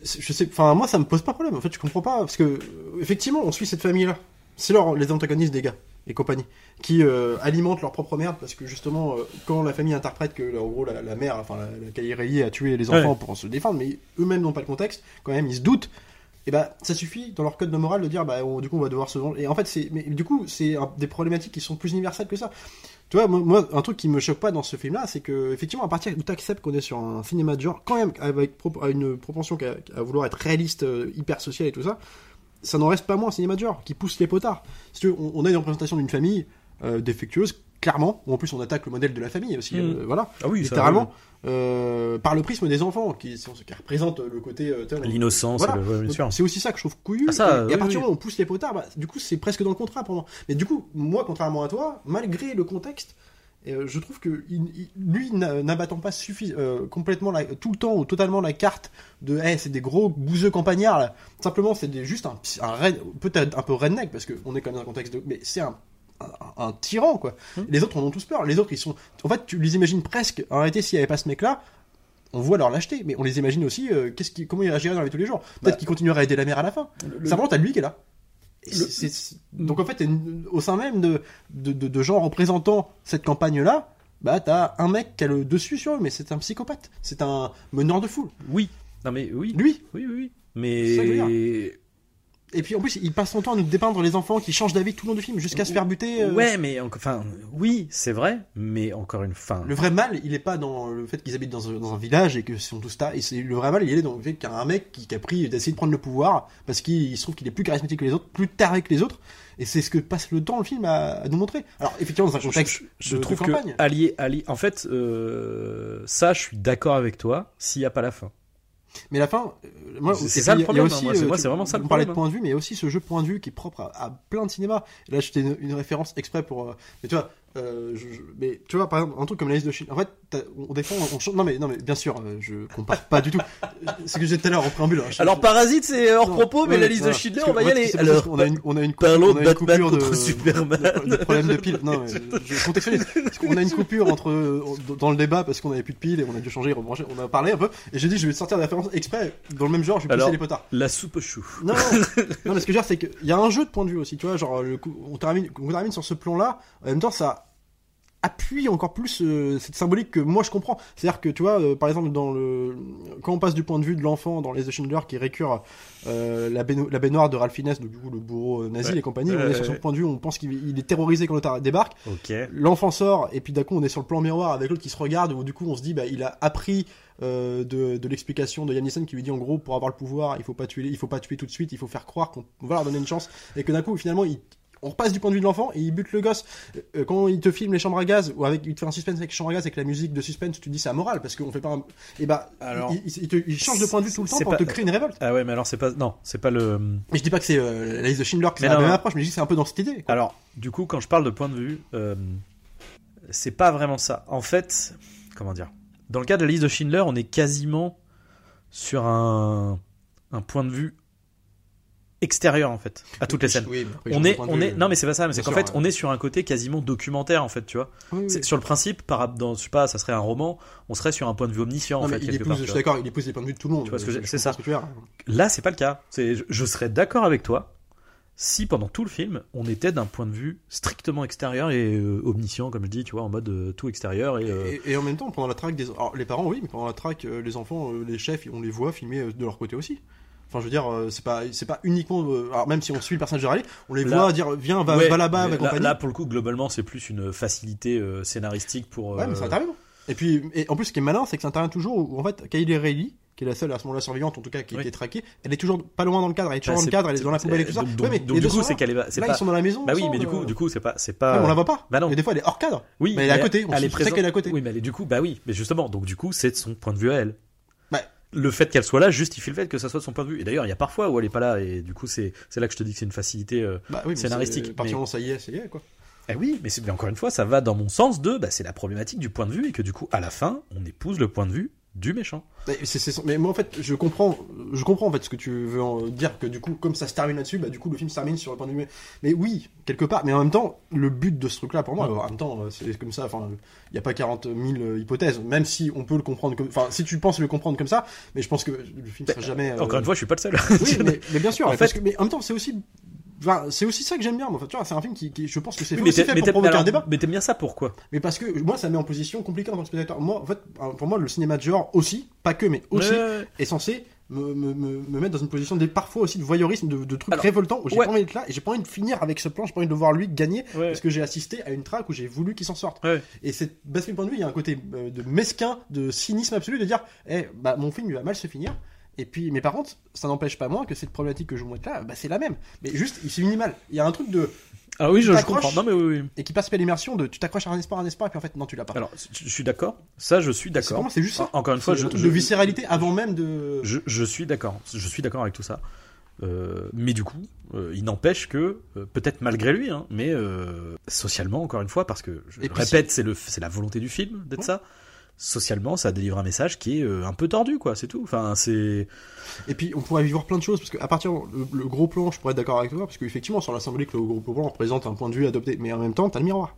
je sais, enfin, moi, ça me pose pas problème. En fait, je comprends pas parce que, euh, effectivement, on suit cette famille-là. C'est leur, les antagonistes des gars et compagnie qui euh, alimentent leur propre merde parce que justement, euh, quand la famille interprète que, en gros, la, la mère, enfin, la, la Riley a tué les enfants Ouais. pour se défendre, mais eux-mêmes n'ont pas le contexte. Quand même, ils se doutent. Et bah, ça suffit dans leur code de morale de dire, bah, on- du coup, on va devoir se venger. Et en fait, c'est, mais du coup, c'est des problématiques qui sont plus universelles que ça. Tu vois, moi, un truc qui me choque pas dans ce film-là, c'est que, effectivement, à partir où tu acceptes qu'on est sur un cinéma de genre, quand même, avec une propension à vouloir être réaliste, euh, hyper social et tout ça, ça n'en reste pas moins un cinéma de genre qui pousse les potards. Si tu veux, on, a une représentation d'une famille euh, défectueuse, clairement, où en plus on attaque le modèle de la famille aussi, Mm. euh, voilà, Ah oui, littéralement, euh, par le prisme des enfants, qui, qui représentent le côté. euh, L'innocence, Voilà. ouais. C'est aussi ça que je trouve couillu. Ah, ça, et, à partir du oui. moment où on pousse les potards, bah, du coup, c'est presque dans le contrat pour moi. Mais du coup, moi, contrairement à toi, malgré le contexte, euh, je trouve que il- il- lui, n'a- n'abattant pas suffi- euh, complètement la- tout le temps ou totalement la carte de hey, c'est des gros bouseux campagnards, là. simplement c'est juste un, un peut-être un peu redneck parce qu'on est quand même dans un contexte de. Mais c'est un, un, un tyran, quoi. Hum. Les autres en ont tous peur. Les autres, ils sont. En fait, tu les imagines presque. En réalité, s'il n'y avait pas ce mec-là, on voit leur lâcheté, mais on les imagine aussi. euh, qu'est-ce qui, comment ils réagiraient dans la vie de tous les jours Peut-être Bah. qu'ils continueraient à aider la mère à la fin. Le- Simplement, t'as lui qui est là. Et Le- donc en fait, au sein même de, de, de, de gens représentant cette campagne-là, bah t'as un mec qui a le dessus sur eux, mais c'est un psychopathe, c'est un meneur de foule. Oui. Non mais oui. Lui. Oui, oui, oui. Mais Et puis en plus, il passe son temps à nous dépeindre les enfants qui changent d'avis tout le long du film jusqu'à se faire buter. euh. ouais, mais en- enfin, oui, c'est vrai. Mais encore une fin. Le vrai mal, il est pas dans le fait qu'ils habitent dans un, dans un village et que sont tous tas. Et c'est le vrai mal, il est dans le fait qu'il y a un mec qui, qui a pris d'essayer de prendre le pouvoir parce qu'il il se trouve qu'il est plus charismatique que les autres, plus taré que les autres. Et c'est ce que passe le temps le film à, à nous montrer. Alors effectivement, dans un Je- contexte je, je de- de trouve campagne. que allié, allié, en fait, euh, ça, je suis d'accord avec toi. S'il n'y a pas la fin. Mais la fin, euh, moi, C'est- ça le problème, aussi, hein, moi, c'est- euh, vraiment ça le On parlait de problème, point de vue, mais il y a aussi ce jeu point de vue qui est propre à, à plein de cinémas. Là, j'étais une, une référence exprès pour. euh, mais tu vois, je- je- mais tu vois, par exemple, un truc comme la liste de Schindler. En fait, on défend, on change. Non mais, non mais, bien sûr, euh, je compare pas du tout. Ce que j'ai dit tout à l'heure en préambule. hein. Je- Alors, Parasite, c'est hors Non, propos, mais ouais, la liste voilà. de Schindler, on va y aller. Alors, qu'on a une, on a une coupure, on de a une coupure de, Superman. de, de problème de piles. Non, mais je, je contextualise. Qu'on a une coupure entre euh, dans le débat parce qu'on avait plus de piles et on a dû changer, rebrancher. On a parlé un peu et j'ai dit je vais sortir des références exprès dans le même genre. Je vais pousser les potards. La soupe chou. Non, non, non, mais ce que je veux dire, c'est qu'il y a un jeu de point de vue aussi, tu vois, genre, le coup, on termine, on termine sur ce plan-là, en même temps, ça appuie encore plus euh, cette symbolique que moi je comprends. C'est-à-dire que, tu vois, euh, par exemple, dans le, quand on passe du point de vue de l'enfant dans Les The Schindler qui récure euh, la, baigno- la baignoire de Ralph Fiennes, donc, du coup, le bourreau nazi Ouais. et compagnie, on est sur son point de vue, on pense qu'il il est terrorisé quand l'autre débarque. L'enfant sort et puis d'un coup on est sur le plan miroir avec l'autre qui se regarde où du coup on se dit bah il a appris euh, de, de l'explication de Yann Nielsen qui lui dit en gros pour avoir le pouvoir il faut pas tuer il faut pas tuer tout de suite il faut faire croire qu'on va leur donner une chance et que d'un coup finalement il on repasse du point de vue de l'enfant et il bute le gosse. Euh, quand il te filme les chambres à gaz ou avec il te fait un suspense avec les chambres à gaz avec la musique de suspense, tu dis c'est amoral parce qu'on fait pas. Un... Et bah, Alors, il, il- il te- il change de point de vue tout le temps pour pas- te créer une révolte. Ah ouais, mais alors c'est pas. Non, c'est pas le. Mais je dis pas que c'est euh, la liste de Schindler qui c'est la même approche, mais je dis c'est un peu dans cette idée. quoi. Alors, du coup, quand je parle de point de vue, euh, c'est pas vraiment ça. En fait, comment dire Dans le cas de la liste de Schindler, on est quasiment sur un, un point de vue extérieur, en fait, à toutes les scènes. Oui, On est, on est, non mais c'est pas ça, mais c'est qu'en fait, ouais. on est sur un côté quasiment documentaire, en fait, tu vois. Oui, Sur le principe, par, dans, je sais pas, ça serait un roman, on serait sur un point de vue omniscient, Non, en fait, il épouse, part. je suis d'accord, il épouse les points de vue de tout le monde. Tu vois ce que c'est ça. ce. Là, c'est pas le cas. C'est, je, je serais d'accord avec toi si pendant tout le film, on était d'un point de vue strictement extérieur et euh, omniscient, comme je dis, tu vois, en mode euh, tout extérieur et. euh, Et, et en même temps, pendant la traque des. Alors, les parents, oui, mais pendant la traque, les enfants, les chefs, on les voit filmer de leur côté aussi. Enfin, je veux dire, euh, c'est pas, c'est pas uniquement. euh, alors, même si on suit le personnage de Riley, on les Là- voit dire viens, va, ouais, va là-bas, va là, là, pour le coup, globalement, c'est plus une facilité euh, scénaristique pour. Ouais, mais ça intervient. Et puis, et en plus, ce qui est malin, c'est que ça intervient toujours où, en fait, Kylie Riley, qui est la seule à ce moment-là survivante, en tout cas, qui Oui. été traquée, elle est toujours pas loin dans le cadre, elle est toujours bah, dans le cadre, elle est dans la poubelle et tout ça. Donc, Ouais, mais donc, du coup, c'est là. qu'elle est. c'est Là, pas... ils sont dans la maison. Bah oui, mais du coup, du coup, c'est pas, c'est pas. on la voit pas. Bah non. Mais des fois, elle est hors cadre. Oui, mais elle est à côté. On elle est qu'elle est à côté. Oui, mais elle est du coup, bah oui, mais justement, donc du coup, c'est de son point de vue à elle. Le fait qu'elle soit là justifie le fait que ça soit de son point de vue. Et d'ailleurs, il y a parfois où elle est pas là, et du coup, c'est là que je te dis que c'est une facilité. euh, Bah oui, Scénaristique, À partir mais- ça y est, ça y est, quoi. Eh oui, mais, mais encore une fois, ça va dans mon sens de, bah, c'est la problématique du point de vue et que du coup, à la fin, on épouse le point de vue du méchant. Mais, moi en fait je comprends je comprends en fait ce que tu veux en dire que du coup comme ça se termine là-dessus bah du coup le film se termine sur le point de vue mais, oui quelque part mais en même temps le but de ce truc là pour moi Ouais. en même temps euh, c'est comme ça enfin il n'y a pas 40 000 euh, hypothèses même si on peut le comprendre comme enfin si tu penses le comprendre comme ça mais je pense que le film sera jamais euh, Encore une fois, je suis pas le seul. oui mais, mais bien sûr En parce fait- que- mais en même temps c'est aussi enfin, c'est aussi ça que j'aime bien moi. Enfin, tu vois c'est un film qui, qui- je pense que c'est Oui, mais aussi fait mais pour provoquer alors, un débat mais t'aimes bien ça pourquoi? Mais parce que moi ça met en position compliquée en tant que spectateur moi en fait pour moi le cinéma de genre aussi pas que mais aussi est censé me, me, me, me mettre dans une position des, parfois aussi de voyeurisme, de, de trucs Alors, révoltants où j'ai ouais. pas envie d'être là et j'ai pas envie de finir avec ce plan, j'ai pas envie de voir lui gagner Ouais. parce que j'ai assisté à une traque où j'ai voulu qu'il s'en sorte. Ouais. Et c'est le point de vue, il y a un côté euh, de mesquin, de cynisme absolu de dire, eh, bah mon film il va mal se finir. Et puis, mais par contre, ça n'empêche pas moins que cette problématique que je vous montre là, bah, c'est la même. Mais juste, il se finit mal. Il y a un truc de. Ah oui, je, comprends. Non, mais oui, oui. Et qui passe par l'immersion de tu t'accroches à un espoir, un espoir, et puis en fait, non, tu l'as pas. Alors, je suis d'accord. Ça, je suis C'est- d'accord. C'est juste ça. Encore une fois, C'est je, de viscéralité avant même de. je, je suis d'accord. Je suis d'accord avec tout ça. Euh, mais du coup, euh, il n'empêche que, euh, peut-être malgré lui, hein, mais socialement, encore une fois, parce que je Et répète, c'est c'est la volonté du film d'être Ouais. ça. Socialement, ça délivre un message qui est euh, un peu tordu, quoi. C'est tout. Enfin, c'est. Et puis on pourrait y voir plein de choses parce qu'à partir le, gros plan, je pourrais être d'accord avec toi parce qu'effectivement sur la symbolique le gros plan représente un point de vue adopté, mais en même temps t'as le miroir.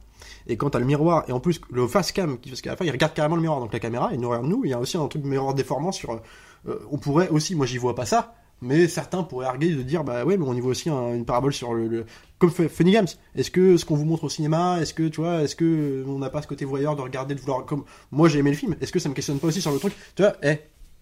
Et quand t'as le miroir et en plus le face cam, parce qu'à la fin il regarde carrément le miroir, donc la caméra il nous regarde nous, il y a aussi un truc miroir déformant sur. euh, on pourrait aussi, moi j'y vois pas ça, mais certains pourraient arguer de dire bah ouais mais on y voit aussi un- une parabole sur le, comme Funny Games. Est-ce que ce qu'on vous montre au cinéma, est-ce que tu vois, est-ce que on n'a pas ce côté voyeur de regarder de vouloir comme moi j'ai aimé le film, est-ce que ça me questionne pas aussi sur le truc, tu vois, eh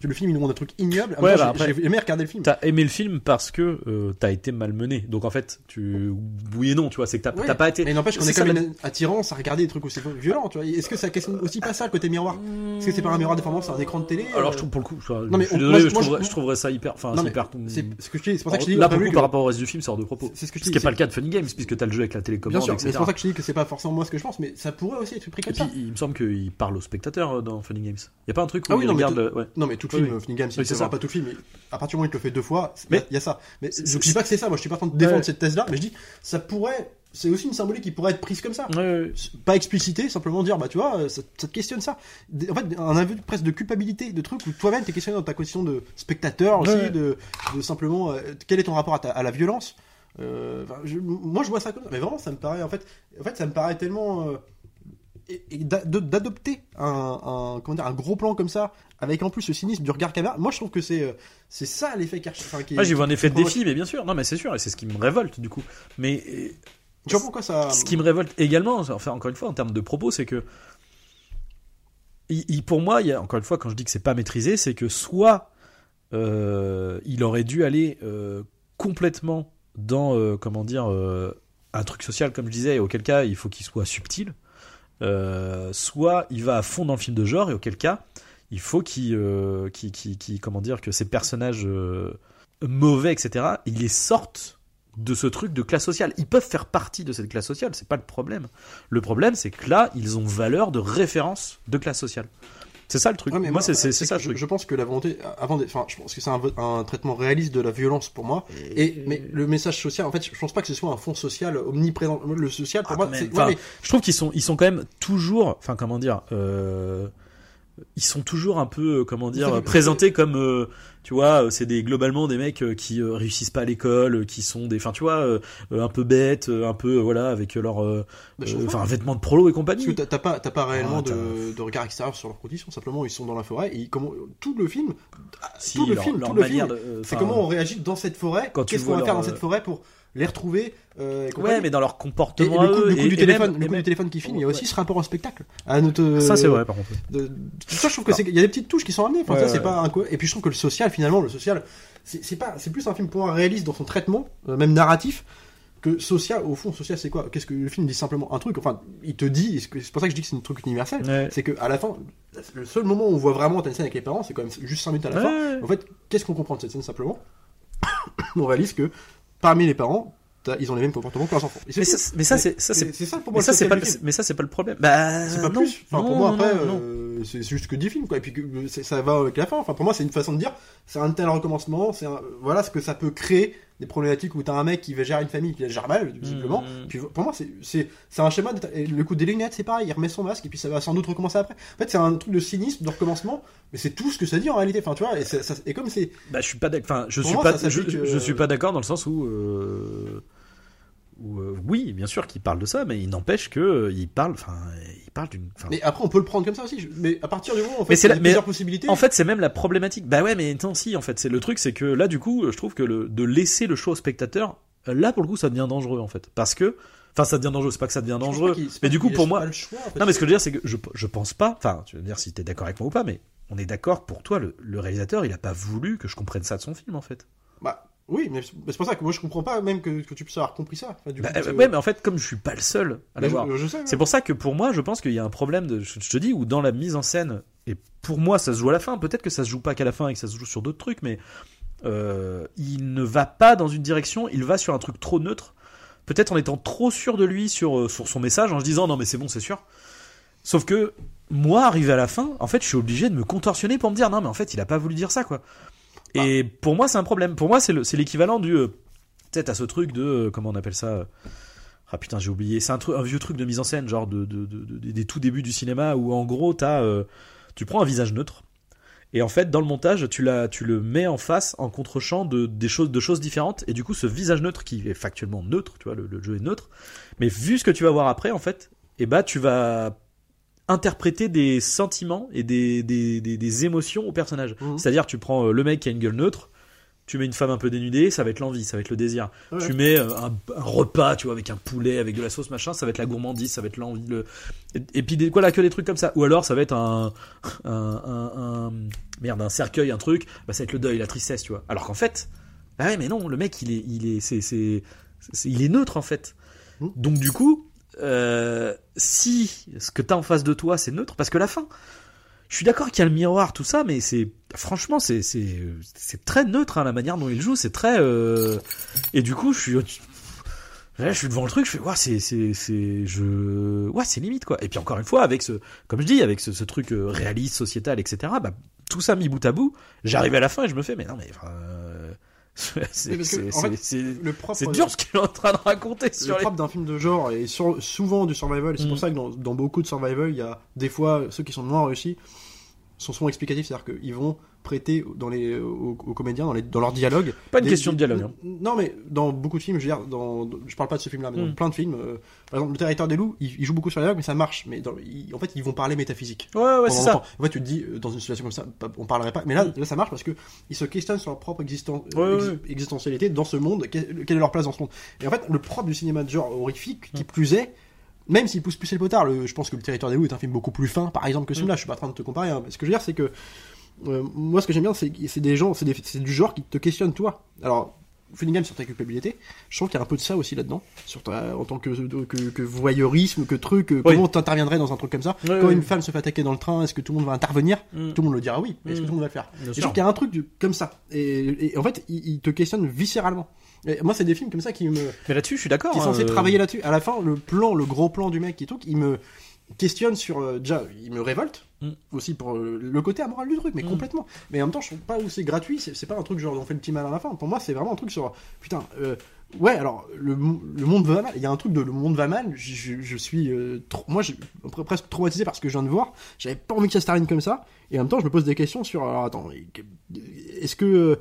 le film il nous montre un truc ignoble, Ouais, bah, j'ai- aimé regarder le film. T'as aimé le film parce que euh, t'as été malmené. Donc en fait, tu oui et non, tu vois, c'est que t'as Ouais. pas été. Mais il n'empêche qu'on est ça, comme la- attirance à regarder des trucs aussi violents, tu vois. Est-ce que ça questionne aussi pas ça le côté miroir? Est-ce que c'est pas un miroir déformant, c'est un écran de télé Alors euh, je trouve pour le coup, je, Non, mais je suis on- désolé, moi, je, moi, trouverais, je- je trouverais ça hyper, enfin hyper. c'est ce que je dis, c'est pour ça que je dis Là par rapport au reste du film, c'est hors de propos. C'est ce que je Ce dis, qui est pas le cas de Funny Games, puisque t'as le jeu avec la télécommande, Bien sûr, c'est pour ça que je dis que c'est pas forcément moi ce que je pense, mais ça pourrait aussi être pris Et comme puis ça. il me semble qu'il parle au spectateur euh, dans Funny Games. Y a pas un truc où Ah il regarde. Non mais tout le film, oui. Oui, c'est ça. pas tout le film, mais à partir du moment où il te le fait deux fois, il Mais- y a- il y a ça. Mais je dis pas que c'est ça, moi je suis pas en train de défendre Ouais. cette thèse-là, mais je dis ça pourrait, c'est aussi une symbolique qui pourrait être prise comme ça. Ouais, pas explicité, simplement dire, bah tu vois, euh, ça, ça te questionne ça. En fait, un aveu presque de culpabilité, de trucs où toi-même t'es questionné dans ta question de spectateur aussi, Ouais. de, de simplement, euh, quel est ton rapport à, ta- à la violence? Euh, je- Moi je vois ça comme ça, mais vraiment ça me paraît, en fait, en fait ça me paraît tellement... euh, et- et d'adopter un, un, comment dire, un gros plan comme ça, avec en plus le cynisme du regard caméra, moi je trouve que c'est euh, c'est ça l'effet qu'Arch- enfin, Moi j'y vois un effet de défi, mais bien sûr. Non, mais c'est sûr, et c'est ce qui me révolte du coup. Mais euh, Tu vois pourquoi ça... ce qui me révolte également, enfin encore une fois en termes de propos, c'est que il- il- pour moi, il y a encore une fois quand je dis que c'est pas maîtrisé, c'est que soit euh, il aurait dû aller euh, complètement dans euh, comment dire euh, un truc social comme je disais, et auquel cas il faut qu'il soit subtil, euh, soit il va à fond dans le film de genre et auquel cas il faut euh, comment dire que ces personnages euh, mauvais etc. ils les sortent de ce truc de classe sociale. Ils peuvent faire partie de cette classe sociale, c'est pas le problème. Le problème, c'est que là, ils ont valeur de référence de classe sociale. C'est ça le truc. Ouais, mais moi, c'est c'est- que c'est ça le je, truc. je pense que la volonté, avant, des- enfin, je pense que c'est un, un traitement réaliste de la violence pour moi. Et, mais le message social, en fait, je pense pas que ce soit un fond social omniprésent. Le social, pour Ah, moi, c'est, ouais, mais- Je trouve qu'ils sont, ils sont quand même toujours, enfin comment dire, euh, ils sont toujours un peu, euh, comment dire, présentés comme, euh, tu vois, euh, c'est des globalement des mecs qui euh, réussissent pas à l'école, qui sont des, enfin tu vois, euh, un peu bêtes, un peu voilà avec leur, enfin vêtements de prolo et Parce compagnie. que t'as pas, t'as pas réellement Ah, de, de regard extérieur sur leurs conditions. Simplement, ils sont dans la forêt et comment, tout le film, Si, tout le leur- film, leur tout le film, de- c'est comment on réagit dans cette forêt. Qu'est-ce qu'on va faire dans cette forêt pour les retrouver euh, Ouais, mais dans leur Et, et comportement le coup, à eux, le coup et- du téléphone, même- le coup même- du téléphone qui filme, il y a aussi ce rapport au spectacle. À notre, Ça c'est vrai par contre. de- ça je trouve que c'est il y a des petites touches qui sont amenées enfin Ouais, ça c'est ouais. pas un co- et puis je trouve que le social finalement le social c'est pas c'est plus un film pour moi réaliste dans son traitement euh, même narratif que social au fond social c'est quoi? Qu'est-ce que le film dit simplement? Un truc enfin il te dit c'est pour ça que je dis que c'est un truc universel Ouais. c'est que à la fin le seul moment où on voit vraiment une scène avec les parents c'est quand même juste 5 minutes à la fin en fait qu'est-ce qu'on comprend de cette scène simplement? On réalise que parmi les parents ils ont les mêmes comportements que leurs enfants Mais ça, mais ça c'est ça c'est ça pour mais moi ça le c'est pas mais ça c'est pas le problème. Bah C'est pas non. plus. Enfin, pour moi, non, après, euh, c'est juste que 10 films, quoi. Et puis, que, euh, ça va avec la fin. Enfin, pour moi, c'est une façon de dire, c'est un tel recommencement, c'est un- voilà ce que ça peut créer des problématiques où t'as un mec qui va gérer une famille qui la gère mal, visiblement. Mhm. Puis, pour moi, c'est, un schéma, et le coup des lunettes, c'est pareil, il remet son masque, et puis ça va sans doute recommencer après. En fait, c'est un truc de cynisme, de recommencement, mais c'est tout ce que ça dit en réalité. Enfin, tu vois, et, ça- et comme c'est, Bah, je suis pas d'accord. Enfin, je suis moi, pas. je suis pas d'accord dans le sens où. euh, où, euh, oui, bien sûr qu'il parle de ça, mais il n'empêche que euh, il parle. Enfin, il parle d'une. mais après, on peut le prendre comme ça aussi. Je- Mais à partir du moment où, en fait, Mais c'est il y a la- plusieurs mais possibilités. En fait, c'est même la problématique. Bah ouais, mais non, si, en fait, c'est le truc, c'est que là, du coup, je trouve que le, de laisser le choix au spectateur, là, pour le coup, ça devient dangereux, en fait. Parce que, enfin, ça devient dangereux, c'est pas que ça devient dangereux. Mais du coup, pour moi, pas le choix, en fait. non, mais ce que je veux dire, c'est que je, je pense pas, enfin, tu veux dire si t'es d'accord avec moi ou pas, mais on est d'accord pour toi, le, le réalisateur, il a pas voulu que je comprenne ça de son film, en fait. Bah, oui, mais c'est pour ça que moi, je comprends pas même que, que tu puisses avoir compris ça. Enfin, du Bah, coup, euh, ouais, mais en fait, comme je suis pas le seul à l'avoir. sais. C'est pour ça que pour moi, je pense qu'il y a un problème de, je je te dis, où dans la mise en scène, et pour moi, ça se joue à la fin. Peut-être que ça se joue pas qu'à la fin et que ça se joue sur d'autres trucs, mais euh, il ne va pas dans une direction, il va sur un truc trop neutre. Peut-être en étant trop sûr de lui sur, euh, sur son message, en se disant non mais c'est bon, c'est sûr. Sauf que moi, arrivé à la fin, en fait, je suis obligé de me contorsionner pour me dire non mais en fait, il a pas voulu dire ça quoi. Et pour moi, c'est un problème. Pour moi, c'est le- c'est l'équivalent du, euh, sais, t'as ce truc de, euh, comment on appelle ça. euh, ah putain, j'ai oublié. C'est un, vieux truc de mise en scène, genre de, de- de- de- des tout débuts du cinéma, où en gros, t'as, euh, tu prends un visage neutre, et en fait, dans le montage, tu, tu le mets en face, en contre-champ de, des choses, de choses différentes, et du coup, ce visage neutre, qui est factuellement neutre, tu vois, le, le jeu est neutre, mais vu ce que tu vas voir après, en fait, et bah, tu vas interpréter des sentiments et des, des, des, des émotions au personnage. Mhm. C'est-à-dire, tu prends euh, le mec qui a une gueule neutre, tu mets une femme un peu dénudée, ça va être l'envie, ça va être le désir. Ouais. Tu mets euh, un, un repas, tu vois, avec un poulet, avec de la sauce, machin, ça va être la gourmandise, ça va être l'envie. Le... Et, et puis, des, voilà, que des trucs comme ça. Ou alors, ça va être un, un, un, un- merde, un cercueil, un truc, bah, ça va être le deuil, la tristesse, tu vois. Alors qu'en fait, bah ouais, mais non, le mec, il est, il est, c'est, il est neutre, en fait. Mhm. Donc, du coup, euh, si ce que t'as en face de toi, c'est neutre, parce que la fin, je suis d'accord qu'il y a le miroir, tout ça, mais c'est franchement c'est c'est très neutre hein, la manière dont il joue, c'est très euh, et du coup je suis là, je suis devant le truc, je fais ouais c'est c'est c'est je ouais c'est limite quoi. Et puis encore une fois avec ce comme je dis avec ce, ce truc euh, réaliste sociétal etc. Bah tout ça mis bout à bout, j'arrive à la fin et je me fais mais non mais enfin, c'est dur ce qu'il est en train de raconter le sur les propre d'un film de genre et sur- souvent du survival. C'est Mm. pour ça que dans, dans beaucoup de survival, il y a des fois ceux qui sont moins réussis sont souvent explicatifs, c'est-à-dire qu'ils vont prêter dans les, aux, aux comédiens dans, les, dans leur dialogue. pas une des- question de dialogue. hein. Non, mais dans beaucoup de films, je veux dire, dans, je parle pas de ce film-là, mais dans Mm. plein de films, euh, par exemple, Le Territoire des loups, ils, ils jouent beaucoup sur les dialogues, mais ça marche. Mais dans- en fait, ils vont parler métaphysique. Ouais ouais c'est ça. En fait, tu te dis, euh, dans une situation comme ça, on parlerait pas. Mais là, Mm. là ça marche parce que ils se questionnent sur leur propre existen- Ouais, ex- ouais. existentialité dans ce monde. Quelle, quelle est leur place dans ce monde Et en fait, le propre du cinéma de genre horrifique, qui Mm. plus est, même s'il pousse plus le potard, le, je pense que Le Territoire des loups est un film beaucoup plus fin, par exemple, que celui-là. Je suis pas en train de te comparer. hein. Mais ce que je veux dire, c'est que euh, moi, ce que j'aime bien, c'est c'est des gens, c'est des- c'est du genre qui te questionnent toi. Alors, Finnegan sur ta culpabilité. Je trouve qu'il y a un peu de ça aussi là-dedans, sur ta, en tant que, que, que voyeurisme, que truc, Oui. comment t'interviendrais dans un truc comme ça. Quand une femme se fait attaquer dans le train, est-ce que tout le monde va intervenir? Mm. Tout le monde le dira oui, mais est-ce que Mm. tout le monde va le faire? Je trouve qu'il y a un truc du- comme ça. Et, et en fait, il, il te questionne viscéralement. Et moi, c'est des films comme ça qui me, Mais là-dessus, je suis d'accord. qui est censé euh, travailler là-dessus. À la fin, le plan, le gros plan du mec qui est tout, il me questionne sur euh, déjà, il me révolte Mm. aussi pour euh, le côté amoral du truc, mais Mm. complètement. Mais en même temps, je trouve pas où c'est gratuit. C'est pas un truc genre on fait le petit mal à la fin. Pour moi, c'est vraiment un truc sur putain. euh, ouais, alors le, mo- le monde va mal. Il y a un truc de le monde va mal. Je, suis trop- moi, je, pre- presque traumatisé par ce que je viens de voir. J'avais pas envie que ça se termine comme ça. Et en même temps, je me pose des questions sur alors attends, est-ce que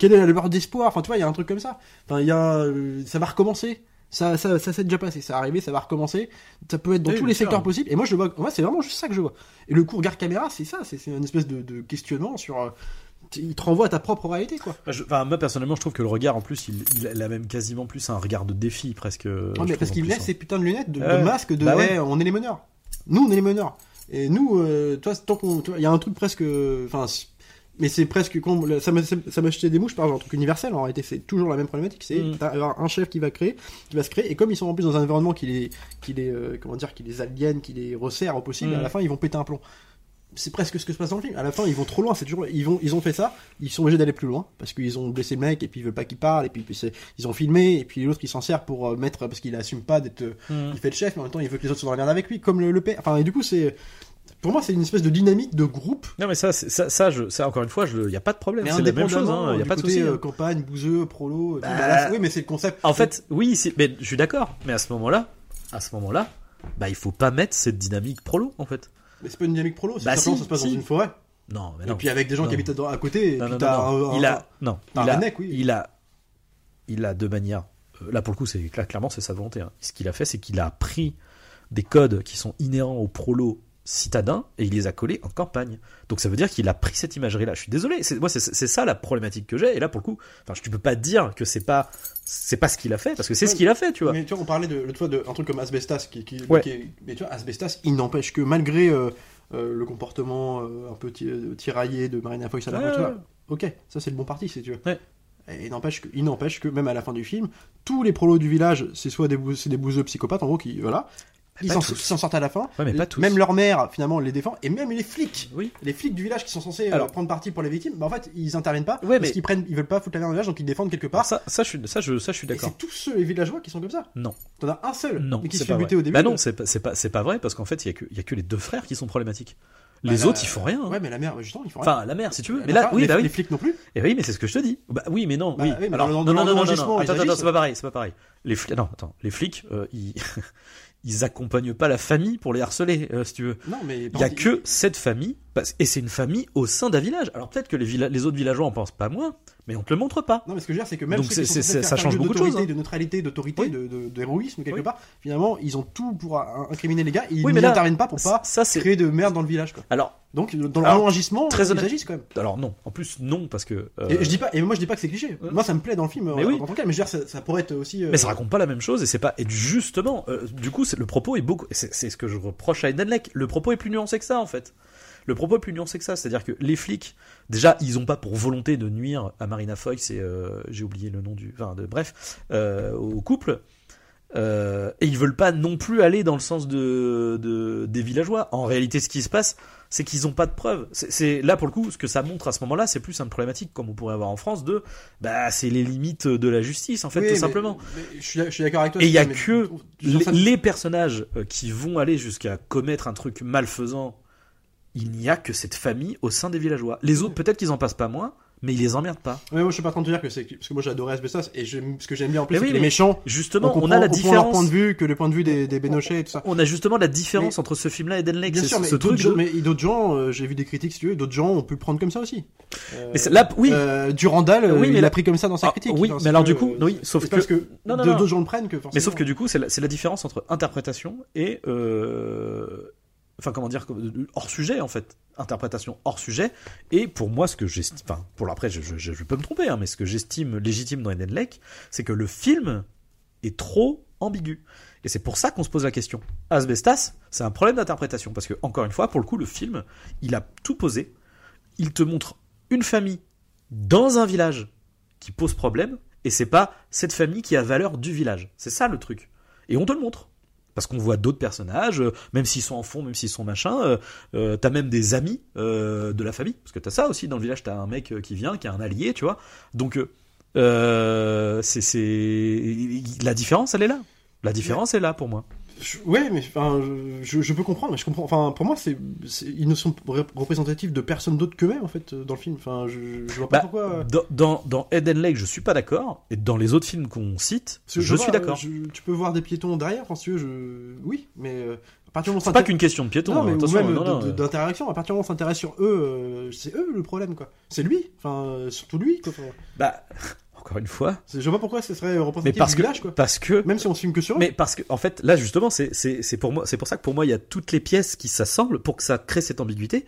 quelle est la lueur d'espoir? Enfin, tu vois, il y a un truc comme ça. Enfin, il y a ça va recommencer. Ça, ça, ça s'est déjà passé, ça va arriver, ça va recommencer. Ça peut être dans Oui, tous les sûr. secteurs possibles. Et moi, je vois. Moi, c'est vraiment juste ça que je vois. Et le coup regard caméra, c'est ça. C'est c'est une espèce de, de questionnement sur. euh, il te renvoie à ta propre réalité, quoi. Bah, je- Enfin, moi personnellement, je trouve que le regard, en plus, il, il a même quasiment plus un regard de défi, presque. Ouais, je mais parce qu'il plus, met hein. ces putains de lunettes, de, de Ouais. masques, de Bah ouais. hey, on est les meneurs. Nous, on est les meneurs. Et nous, euh, toi, tant qu'on, il y a un truc presque, enfin, mais c'est presque ça m'a ça jeté des mouches par exemple, un truc universel. En réalité, c'est toujours la même problématique. C'est Mm. avoir un chef qui va créer, qui va se créer, et comme ils sont en plus dans un environnement qui les, qui les, euh, comment dire, qui les aliène, qui les resserre au possible, Mm. à la fin, ils vont péter un plomb. C'est presque ce que se passe dans le film. À la fin, ils vont trop loin. C'est toujours, ils vont, ils ont fait ça. Ils sont obligés d'aller plus loin parce qu'ils ont blessé le mec et puis ils veulent pas qu'il parle et puis, ils ont filmé et puis l'autre il s'en sert pour euh, mettre parce qu'il assume pas d'être, euh, Mm. il fait le chef mais en même temps il veut que les autres soient dans la merde avec lui comme le, le père. Enfin et du coup c'est, pour moi c'est une espèce de dynamique de groupe. Non, mais ça, ça, ça, je, ça encore une fois, il n'y a pas de problème. C'est la même chose, il n'y a pas de souci. euh, hein. campagne, bouseux, prolo. et Bah, bah, là, oui mais c'est le concept. En fait, oui, mais je suis d'accord. Mais à ce moment-là, à ce moment-là, bah, il faut pas mettre cette dynamique prolo, en fait. mais c'est pas une dynamique prolo. C'est Bah, simplement si, ça se passe si. dans une forêt. Non, mais Et non. puis avec des gens Non. qui habitent à, côté. Et non, puis non, t'as non, non. un- un- il a, non, un il a, oui. il a, il a de manière, euh, là pour le coup, c'est clairement c'est sa volonté. hein. Ce qu'il a fait, c'est qu'il a pris des codes qui sont inhérents au prolo citadin et il les a collés en campagne. Donc ça veut dire qu'il a pris cette imagerie-là. Je suis désolé, c'est moi c'est ça la problématique que j'ai. Et là pour le coup, enfin, tu peux pas dire que c'est pas c'est pas ce qu'il a fait parce que c'est Ouais, ce qu'il a fait, tu vois. Mais tu vois, on parlait de l'autre fois d'un truc comme Asbestas, qui, qui, Ouais. qui est- mais tu vois, Asbestas, il n'empêche que malgré euh, euh, le comportement euh, un peu ti- tiraillé de Marina Foïs à la Ouais, ok, ça c'est le bon parti, si tu veux. Et il n'empêche que, il n'empêche que même à la fin du film, tous les prolos du village, c'est soit des, c'est des bouseux psychopathes, en gros, qui, voilà, ils s'en, tous. ils s'en sortent à la fin. Ouais, mais pas tous. Même leur mère, finalement, les défend, et même les flics. Oui. Les flics du village qui sont censés euh, Alors- prendre parti pour les victimes, bah en fait, ils interviennent pas, Ouais, parce mais- qu'ils prennent, ils veulent pas foutre la merde le village, donc ils défendent quelque part. Ça, ça, je suis, ça, je, ça, je suis et d'accord. c'est tous ceux, les villageois, qui sont comme ça. Non. T'en as un seul, Non, mais qui se fait buter au début. Bah non, c'est pas, c'est pas, c'est pas vrai parce qu'en fait, il y a que, il y a que les deux frères qui sont problématiques. Les Bah, autres, la- ils font rien. hein. Ouais, mais la mère, justement, ils font rien. Enfin, la mère, si tu veux. Mais là, oui, les, bah oui. les flics non plus. Et oui, mais c'est ce que je te dis. Bah oui, mais non. Bah oui. oui, mais Alors, non, non, non, non, non, non. pas pareil. Les flics, non, attends, les flics, euh, ils, ils accompagnent pas la famille pour les harceler, euh, si tu veux. Non, mais Il y a que cette famille, et c'est une famille au sein d'un village. Alors peut-être que les, villa- les autres villageois en pensent pas moins, mais on te le montre pas. Non, mais ce que je veux dire, c'est que même Donc ceux qui sont faire ça change beaucoup de choses, hein. de neutralité, d'autorité, Oui. de- de- d'héroïsme quelque Oui. part. Finalement, ils ont tout pour euh, incriminer les gars. Et ils Oui, mais n'interviennent pas pour pas Ça, créer de merde dans le village. Quoi. Alors, Donc, dans le Alors, agissement, très ils agissent quand même. alors non. En plus, non, parce que. euh, Et je dis pas, et moi je dis pas que c'est cliché. Ouais. Moi ça me plaît dans le film Mais en, oui. en tant que tel, mais je veux dire, ça, ça pourrait être aussi. euh, Mais ça raconte pas la même chose et c'est pas et justement euh, du coup le propos est beaucoup c'est ce que je reproche à Eden Lake le propos est plus nuancé que ça en fait le propos est plus nuancé que ça c'est à dire que les flics déjà ils ont pas pour volonté de nuire à Marina Foïs et euh, j'ai oublié le nom du enfin de bref euh, au couple Euh, et ils veulent pas non plus aller dans le sens de, de des villageois en réalité ce qui se passe c'est qu'ils ont pas de preuves c'est c'est- là pour le coup ce que ça montre à ce moment-là c'est plus une problématique comme on pourrait avoir en France de bah c'est les limites de la justice en fait oui, tout mais- simplement mais je suis, d'accord avec toi. Et il y a mais- que les, personnages qui vont aller jusqu'à commettre un truc malfaisant, il n'y a que cette famille au sein des villageois. Les autres, peut-être qu'ils en passent pas moins, mais ils les emmerdent pas. Ouais, moi je suis pas en train de te dire que c'est parce que moi j'adorais Asbestos et ce que j'aime bien en plus Mais c'est oui, que les mais méchants Justement, on, on, comprend, a la on comprend leur point différence. de vue que le point de vue des, des Bénochets et tout ça. On a justement la différence entre ce film-là et Den Lake. Bien sûr, mais d'autres gens, de- mais d'autres gens, euh, j'ai vu des critiques, si tu veux, d'autres gens ont pu le prendre comme ça aussi. Euh, Mais là, oui. euh, Durandal, euh, Oui, mais il l'a pris comme ça dans sa Ah, critique. oui, Enfin, mais alors que, du coup, oui, sauf que- que d'autres gens le prennent que forcément. Mais sauf que du coup, c'est la, c'est la différence entre interprétation et. Enfin, comment dire, hors sujet en fait. Interprétation hors sujet. Et pour moi, ce que j'estime. Enfin, pour l'après, je peux me tromper, hein, mais ce que j'estime légitime dans Eden Lake, c'est que le film est trop ambigu. Et c'est pour ça qu'on se pose la question. Asbestas, c'est un problème d'interprétation. Parce que, encore une fois, pour le coup, le film, il a tout posé. Il te montre une famille dans un village qui pose problème. et c'est pas cette famille qui a valeur du village. C'est ça le truc. Et on te le montre. Parce qu'on voit d'autres personnages, euh, même s'ils sont en fond, même s'ils sont machin, euh, euh, t'as même des amis de la famille, parce que t'as ça aussi dans le village, t'as un mec qui vient, qui est un allié, tu vois. Donc, c'est, c'est, la différence, elle est là. La différence est là pour moi. Je- ouais, mais enfin, je, je peux comprendre, mais je comprends. Enfin, pour moi, c'est, ils ne sont ré- représentatifs de personne d'autre qu'eux-mêmes en fait euh, dans le film. Enfin, je, je vois pas Bah, pourquoi. dans, dans, dans Eden Lake, je suis pas d'accord, et dans les autres films qu'on cite, je, vois, suis d'accord. je- Tu peux voir des piétons derrière, si tu veux, je... oui, mais euh, à partir du moment où C'est pas qu'une question de piéton, Non, mais hein, ou même euh. d'interaction. À partir du moment où on s'intéresse sur eux, euh, c'est eux le problème, quoi. C'est lui, enfin, euh, surtout lui. Quoi. Bah, encore une fois, je vois pas pourquoi ce serait mais représentatif parce du que, village, quoi. parce que Même si on filme que sur eux. Mais parce que, en fait, là justement, c'est pour moi, c'est pour ça que pour moi il y a toutes les pièces qui s'assemblent pour que ça crée cette ambiguïté.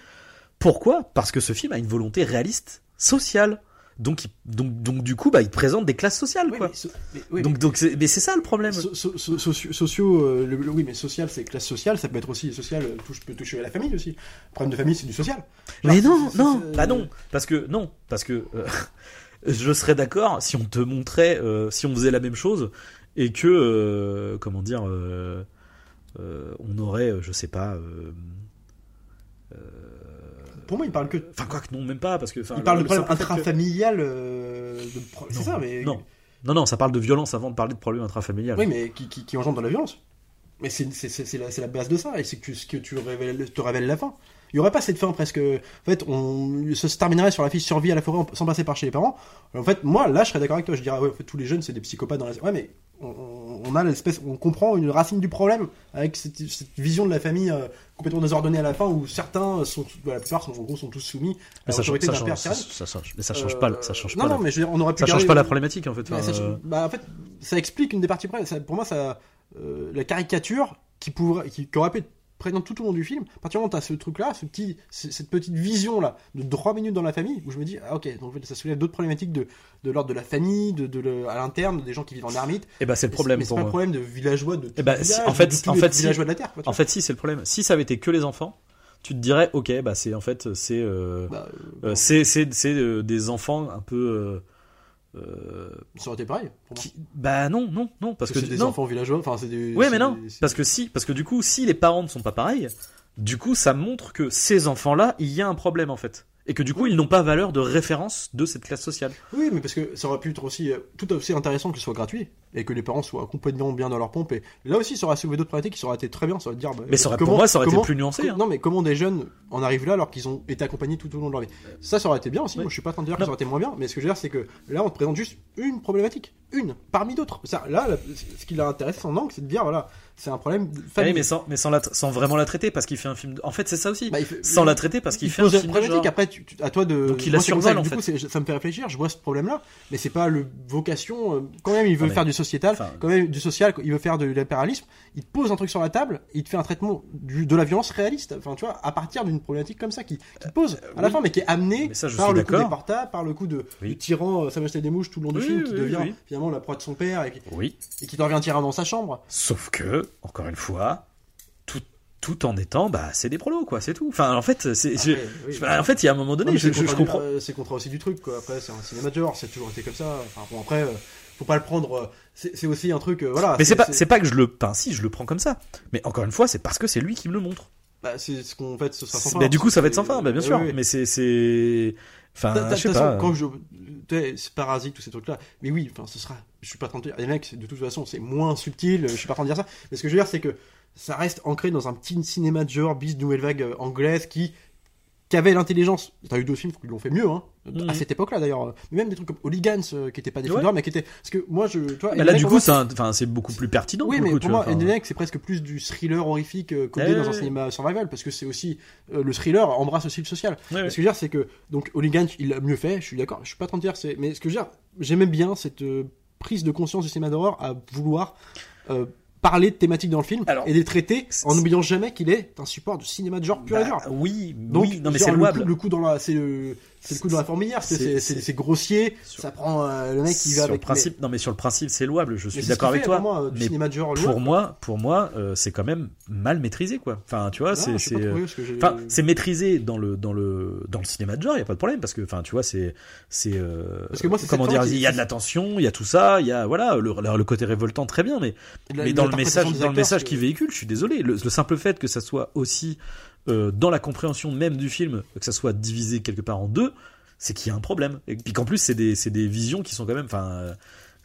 Pourquoi? Parce que ce film a une volonté réaliste, sociale. Donc, il- donc, donc du coup, bah, il présente des classes sociales, Oui, quoi. mais so- mais- oui, donc, donc, c'est- mais c'est ça le problème. So- so- sociaux, euh, le- le- oui, mais social, c'est classe sociale, ça peut être aussi social, euh, touche, peut toucher à la famille aussi. Le problème de famille, c'est du social. mais non, non, bah non, parce que non, parce que euh, je serais d'accord si on te montrait, euh, si on faisait la même chose et que, euh, comment dire, euh, on aurait, je sais pas. Pour moi, il parle que. Enfin, quoi que non, même pas, parce que. Il parle le- de problème que- intrafamilial. pro- C'est Non, ça, mais. Non. Non, non, ça parle de violence avant de parler de problème intrafamilial. Oui, mais qui, qui, qui engendre de la violence. Mais c'est la, base de ça, et c'est ce que tu révèles, te révèle la fin. Il y aurait pas cette fin presque. En fait, on ça se terminerait sur la fille survie à la forêt sans passer par chez les parents. En fait, moi, là, je serais d'accord avec toi. Je dirais, ouais, en fait, tous les jeunes, c'est des psychopathes dans la. Ouais, mais on, a l'espèce, on comprend une racine du problème avec cette, cette vision de la famille euh, complètement désordonnée à la fin, où certains sont, bah, la plupart, sont, en gros, sont tous soumis à Mais ça, change, l'autorité ça, d'un change, père ça, tyrannique. ça change, mais ça change pas, ça change non, pas. non, la- mais je veux dire, on aurait pu ça change garder- pas la problématique en fait. Ouais, Enfin, ça change- euh, bah, en fait, ça explique une des parties pour moi, ça, euh, la caricature qui, pourrait, qui, qui aurait pu être présente tout au long du film, à partir du moment où tu as ce truc-là, ce petit, c- cette petite vision-là de 3 minutes dans la famille, où je me dis, ah ok, donc ça soulève d'autres problématiques de, de l'ordre de la famille, de, de le- à l'interne, des gens qui vivent en ermite. Eh ben, c'est le Mais problème c'est pas le problème de villageois, de tout Eh ben, village, en fait- de tous en les fait, si- villageois de la Terre. quoi, En vois. fait, si c'est le problème. Si ça avait été que les enfants, tu te dirais, ok, bah c'est en fait c'est euh, Bah, euh, euh, c'est des enfants un peu. euh, euh, ça aurait été pareil. Pour moi. qui- Bah non, non, non, parce Parce que que c'est des non. enfants villageois, enfin, c'est des. Ouais, c'est mais non, des- parce que si, parce que du coup, si les parents ne sont pas pareils, du coup, ça montre que ces enfants-là, il y a un problème en fait, et que du coup, ils n'ont pas valeur de référence de cette classe sociale. Oui, mais parce que ça aurait pu être aussi euh, tout aussi intéressant que ce soit gratuit et que les parents soient complètement bien dans leur pompe. Et là aussi, ça aurait soulevé d'autres problématiques qui aurait été très bien. Ça aurait dire, bah, Mais ça aurait- comment- pour moi, ça aurait été plus nuancé. hein. Non, mais comment des jeunes en arrivent là alors qu'ils ont été accompagnés tout au long de leur vie? Ça, ça aurait été bien aussi. Ouais. Moi, je suis pas en train de dire que ça aurait été moins bien, mais ce que je veux dire, c'est que là, on te présente juste une problématique, une parmi d'autres. Ça, là, ce qui l'a intéressé son angle, c'est de dire, voilà, c'est un problème de Oui, mais sans, mais sans, la, sans vraiment la traiter, parce qu'il fait un film. de- En fait, c'est ça aussi. Bah, il fait- sans la traiter, parce qu'il il fait un film problématique. genre. Après, tu- tu- à toi de. Donc, il la survole, en du fait. coup, ça me fait réfléchir. Je vois ce problème-là, mais c'est pas le vocation. euh, Quand même, il veut Ah, mais- faire du sociétal, enfin- quand même du social. Il veut faire de l'impérialisme. Il te pose un truc sur la table. Il te fait un traitement du, de la violence réaliste. Enfin, tu vois, à partir d'une problématique comme ça qui, qui te pose à la oui. fin, mais qui est amenée ça, par le coup des portables, par le coup de Oui. du tyran euh, Samuel des mouches tout le long du Oui, film, qui devient finalement la proie de son père et qui, et qui te revient tyran dans sa chambre. Sauf que, encore une fois, tout, tout en étant, bah, c'est des prolos, quoi, c'est tout. Enfin, en fait, c'est, je- Après, oui. je- en fait, il y a un moment donné, je, comprends. euh, C'est le contrat aussi du truc, quoi. Après, c'est un cinéma de genre, c'est toujours été comme ça. Enfin, bon, après, euh, faut pas le prendre. Euh, c'est aussi un truc, euh, voilà. Mais c'est pas, c'est pas que je le, enfin, si, je le prends comme ça. Mais encore une fois, c'est parce que c'est lui qui me le montre. bah, c'est ce qu'on fait, ce sera sans fin. bah, du coup, ça va être sans fin, bah, bien oui, sûr. oui. Mais c'est, c'est, enfin, je sais façon, pas. quand je. tu sais, C'est parasite, tous ces trucs-là. Mais oui, enfin, ce sera. Je suis pas en train de dire. Les mecs, de toute façon, c'est moins subtil. Je suis pas en train de dire ça. Mais ce que je veux dire, c'est que ça reste ancré dans un petit cinéma de genre, bis nouvelle vague euh, anglaise qui. Qui avait l'intelligence. T'as eu d'autres films qui l'ont fait mieux, hein. Mhm. À cette époque-là, d'ailleurs. Mais même des trucs comme Hooligans, euh, qui étaient pas des films Ouais. d'horreur, mais qui étaient. Parce que moi, je. Tu vois, Bah, là, du coup, c'est, un- enfin, c'est beaucoup plus pertinent. Oui, pour mais coup, pour tu moi. Endemic, c'est presque plus du thriller horrifique euh, codé dans un cinéma survival, parce que c'est aussi euh, le thriller embrasse aussi le social. Ouais, ouais. Ce que je veux dire, c'est que donc Hooligan, il a mieux fait. Je suis d'accord. Je suis pas en train de dire, c'est. Mais ce que je veux dire, j'aimais bien cette euh, prise de conscience du cinéma d'horreur à vouloir euh, parler de thématiques dans le film Alors, et les traiter en n'oubliant jamais qu'il est un support de cinéma de genre pur et dur. Bah, oui, Donc, oui, non mais c'est le coup- Le coup dans la, c'est le, c'est le coup dans la fourmilière, c'est, grossier, Sur- ça prend euh, le mec qui va sur avec. le principe, non mais sur le principe c'est louable, je suis d'accord qui avec fait, toi. pour moi, mais cinéma de genre pour moi, pour moi, euh, c'est quand même mal maîtrisé quoi. Enfin, tu vois, c'est c'est Enfin, c'est maîtrisé dans le dans le dans le cinéma de genre, il y a pas de problème parce que enfin, tu vois, c'est c'est euh, Parce que moi, c'est comment dire, qui- il y a de la tension, il y a tout ça, il y a voilà, le, le côté révoltant très bien mais mais dans le message dans le message qu'il véhicule, je suis désolé, le simple fait que ça soit aussi euh, dans la compréhension même du film, que ça soit divisé quelque part en deux, c'est qu'il y a un problème. Et puis qu'en plus c'est des des visions qui sont quand même enfin euh,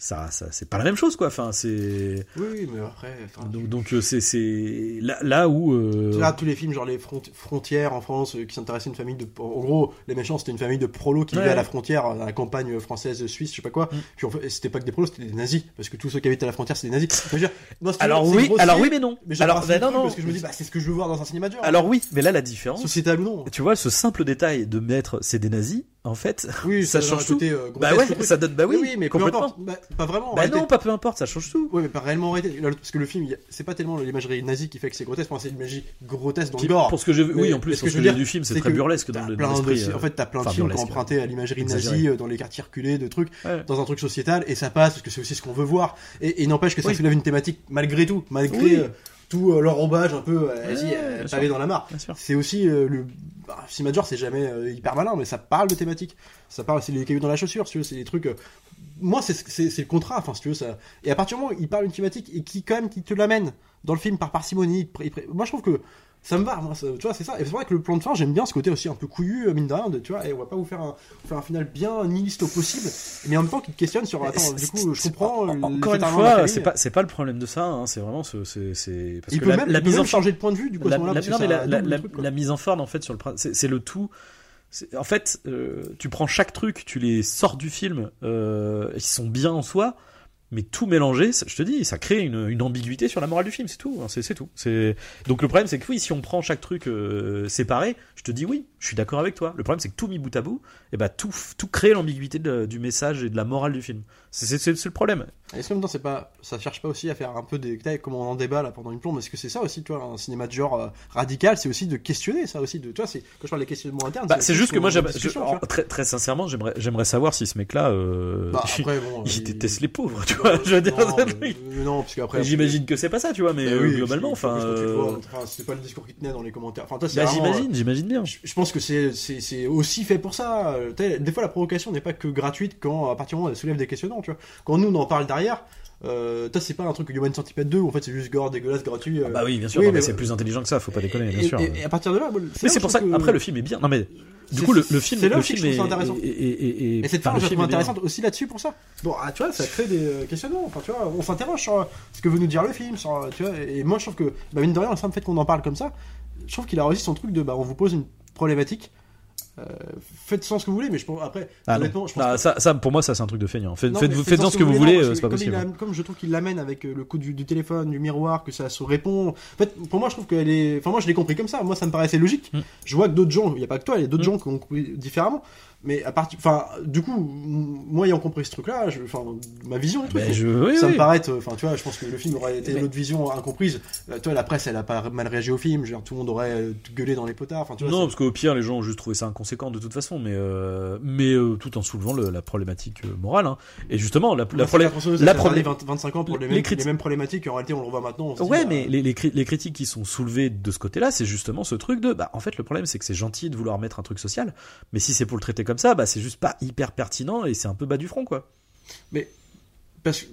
ça, ça c'est pas la même chose quoi. Enfin c'est Oui, mais après. enfin, donc donc euh, c'est c'est là là où euh, Tu regardes tous les films, genre les front- frontières en France, euh, qui s'intéressaient à une famille de. En gros, les méchants, c'était une famille de prolos qui Ouais. vivaient à la frontière, à la campagne française, suisse, je sais pas quoi. Mm. C'était pas que des prolos, c'était des nazis. Parce que tous ceux qui habitaient à la frontière, c'était des nazis. Dire, non, alors oui alors oui mais non. Mais alors bah, non non. Parce que je me dis, bah, c'est ce que je veux voir dans un cinéma genre. Alors oui, mais là la différence Sociétal ou non. tu vois ce simple détail de mettre c'est des nazis en fait Oui, ça change tout. côté, euh, bah ouais ça donne bah oui, oui, mais complètement. Bah, pas vraiment. en bah non pas peu importe ça change tout Oui, mais pas réellement Parce que le film, c'est pas tellement l'imagerie nazie qui fait que c'est grotesque, c'est l'imagerie grotesque dans le gore. pour ce que vu oui en plus ce que ce je que veux dire, du film c'est très que burlesque dans l'esprit, euh, en fait, t'as plein de films qui ont burlesque, emprunté à l'imagerie nazie euh, dans les quartiers reculés, de trucs, dans un truc sociétal, et ça passe parce que c'est aussi ce qu'on veut voir. Et, n'empêche que ça soulève une thématique malgré tout, malgré Euh, tout euh, l'enrobage un peu, euh, vas-y, euh, pavé dans la mare. C'est aussi le bah, de genre, c'est jamais hyper malin, mais ça parle de thématiques. Ça parle, c'est les cailloux dans la chaussure, si tu veux, c'est des trucs. moi, c'est le contrat, enfin, si tu veux ça. Et à partir du moment où il parle d'une thématique et qui quand même qui te l'amène dans le film par parcimonie, moi je trouve que ça me va, moi, ça- tu vois, c'est ça. Et c'est vrai que le plan de fin, j'aime bien ce côté aussi un peu couillu, euh, mine de rien, de, tu vois, et on va pas vous faire un, faire un final bien nihiliste au possible, mais en même temps qui te questionne sur, attends, du coup, je comprends. en- euh, Encore une fois, c'est pas c'est pas le problème de ça. hein, c'est vraiment ce c'est c'est parce Il que peut la, même, la mise en changer de point de vue, du coup, à la, ce la- non, mais la, truc, mise en forme en fait sur le c'est le tout. En fait, euh, tu prends chaque truc, tu les sors du film, euh, ils sont bien en soi, mais tout mélangé, je te dis, ça crée une, une ambiguïté sur la morale du film, c'est tout, hein, c'est tout. Donc le problème, c'est que oui, si on prend chaque truc euh, séparé, je te dis oui, je suis d'accord avec toi. Le problème, c'est que tout mis bout à bout, et bah tout tout crée l'ambiguïté du message et de la morale du film. C'est le problème. Est-ce que en même temps, c'est pas, ça cherche pas aussi à faire un peu des détails comme on en débat là pendant une plombe? Est-ce que c'est ça aussi, tu vois, un cinéma de genre euh, radical, c'est aussi de questionner ça aussi, de, tu vois, c'est quand je parle des questionnements internes. Bah, c'est juste que moi, je- très, très sincèrement, j'aimerais, j'aimerais savoir si ce mec-là, euh, Bah, après, bon, il il- déteste les pauvres, tu vois. Je veux dire, non, mais- mais non, parce qu'après. J'imagine que c'est pas ça, tu vois, mais Bah euh, oui, globalement, enfin, euh, c'était pas le discours qui tenait dans les commentaires. Enfin, toi, c'est bah, j'imagine, j'imagine bien. euh, Je pense que c'est c'est- c'est aussi fait pour ça. Euh, Des fois, la provocation n'est pas que gratuite quand, à partir du moment où elle soulève des questionnements, tu vois. Quand nous, on en parle derrière, euh, toi, c'est pas un truc Human Centipede 2, où en fait, c'est juste gore, dégueulasse, gratuit. euh, Ah bah oui, bien sûr, oui, non, mais mais- c'est plus intelligent que ça, faut pas déconner, bien et, sûr. et- et à partir de là, mais c'est pour ça que- après le film est bien. Non mais du coup le, le film, le film est, intéressant. et, et, et, Et cette fin, le je trouve est bien. intéressante aussi là-dessus pour ça. Bon, ah, tu vois, ça crée des euh, questionnements. Enfin, tu vois, on s'interroge sur euh, ce que veut nous dire le film. Sur, tu vois, et moi, je trouve que, bah, mine de rien, le simple fait qu'on en parle comme ça, je trouve qu'il a réussi son truc de, bah, on vous pose une problématique. Euh, faites sans ce que vous voulez, mais je pense après, Ah honnêtement, je pense Ah, pas- ça, ça, pour moi, ça c'est un truc de feignant. Faites, Non, faites, mais faites, faites-en ce que vous voulez, euh, c'est pas que comme il possible. a- comme je trouve qu'il l'amène avec euh, le coup du, du téléphone, du miroir, que ça se répond. En fait, pour moi, je trouve qu'elle est. Enfin, moi, je l'ai compris comme ça. Moi, ça me paraissait logique. Mm. Je vois que d'autres gens, il n'y a pas que toi, il y a d'autres Mm. gens qui ont compris différemment. Mais à partir. Enfin, du coup, moi, ayant compris ce truc-là, je... enfin, ma vision du truc. Ben, je, oui, ça oui. me paraît être- enfin tu vois je pense que le film aurait été Mais- une autre vision incomprise Euh, toi la presse elle a pas mal réagi au film je veux dire, tout le monde aurait gueulé dans les potards enfin tu vois Non, parce qu'au pire, les gens ont juste trouvé ça de toute façon, mais euh, mais euh, tout en soulevant le- la problématique euh, morale. hein. Et justement, la, la la la ça a tardé problème- 20 25 ans pour les, mêmes, critiques- les mêmes problématiques en réalité on le revoit maintenant on se dit, Ouais, bah, mais les, les, cri- les critiques qui sont soulevées de ce côté-là, c'est justement ce truc de, bah, en fait, le problème, c'est que c'est gentil de vouloir mettre un truc social, mais si c'est pour le traiter comme ça, bah, c'est juste pas hyper pertinent et c'est un peu bas du front, quoi. Parce que,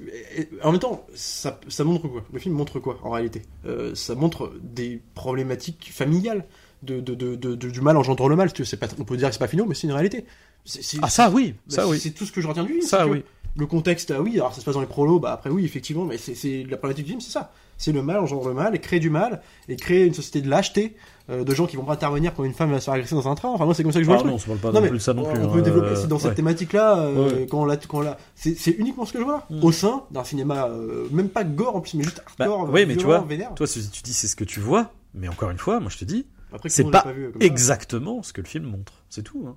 en même temps, ça, ça montre quoi? Le film montre quoi en réalité? Euh, Ça montre des problématiques familiales, de, du mal engendre le mal. C'est pas, on peut dire que c'est pas finaux, mais c'est une réalité. Ah, ça, oui, bah, ça, oui. C'est tout ce que je retiens du film. Ça, oui. Le contexte, ah oui, alors ça se passe dans les prolos, bah après oui, effectivement, mais c'est, la problématique du film, c'est ça. C'est le mal engendre le mal, et créer du mal, et créer une société de lâcheté, euh, de gens qui vont pas intervenir quand une femme va se faire agresser dans un train. Enfin, moi, c'est comme ça que je vois Ah le truc. non, on se parle pas Non, mais plus de ça non on, plus. on hein, peut développer, euh, c'est dans cette ouais. thématique-là, euh, Ouais. quand on l'a, quand on c'est, uniquement ce que je vois, Mm. au sein d'un cinéma, euh, même pas gore en plus, mais juste Bah, hardcore, oui, mais tu vois, vénère. Toi, tu dis c'est ce que tu vois, mais encore une fois, moi je te dis, c'est pas vu, comme ça exactement ce que le film montre. C'est tout. hein.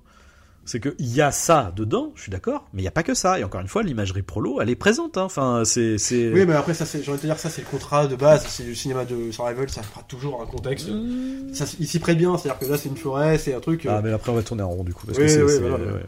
C'est que il y a ça dedans, je suis d'accord, mais il y a pas que ça. Et encore une fois, l'imagerie prolo, elle est présente. Hein. Enfin, c'est, c'est. Oui, mais après, ça, c'est, j'ai envie de te dire, ça, c'est le contrat de base, c'est du cinéma de survival, ça fera toujours un contexte. Ça, il s'y prête bien, c'est-à-dire que là, c'est une forêt, c'est un truc. euh, Ah, mais après on va tourner en rond du coup parce Oui, que c'est, oui, c'est- voilà. ouais, ouais.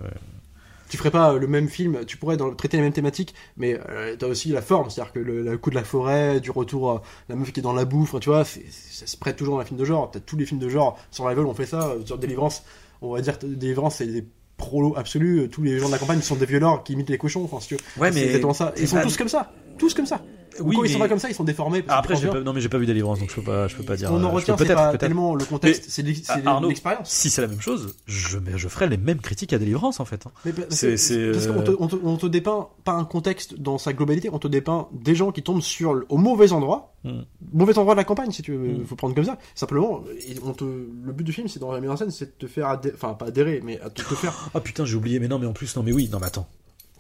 Tu ferais pas le même film, tu pourrais dans- traiter les mêmes thématiques, mais euh, t'as aussi la forme, c'est-à-dire que le, le coup de la forêt, du retour à la meuf qui est dans la bouffe, tu vois, c'est- ça se prête toujours dans un film de genre. Peut-être tous les films de genre, survival, on fait ça, euh, sur Délivrance, on va dire Délivrance, c'est des prolos absolus, tous les gens de la campagne sont des violeurs qui imitent les cochons, enfin, si tu veux. Ouais, c'est mais exactement ça. Ils sont pas- tous comme ça, tous comme ça. Oui, Quand ils sont mais- pas comme ça, ils sont déformés. Ah, après, pas, non mais j'ai pas vu Délivrance, donc je peux pas, je peux pas dire. On euh, en je retient, peut-être, tellement le contexte, Mais- c'est l'expérience. Si c'est la même chose, je, mais je ferai les mêmes critiques à Délivrance en fait. hein. Mais parce parce euh, qu'on te, on te, on te dépeint pas un contexte dans sa globalité, on te dépeint des gens qui tombent sur au mauvais endroit, Mm. mauvais endroit de la campagne si tu veux, Mm. faut prendre comme ça. Simplement, et on te, le but du film, c'est dans la mise en scène, c'est de te faire, adhé- enfin pas adhérer, mais à te, te faire, Ah putain, j'ai oublié, mais non, mais en plus, non, mais oui, non, mais attends.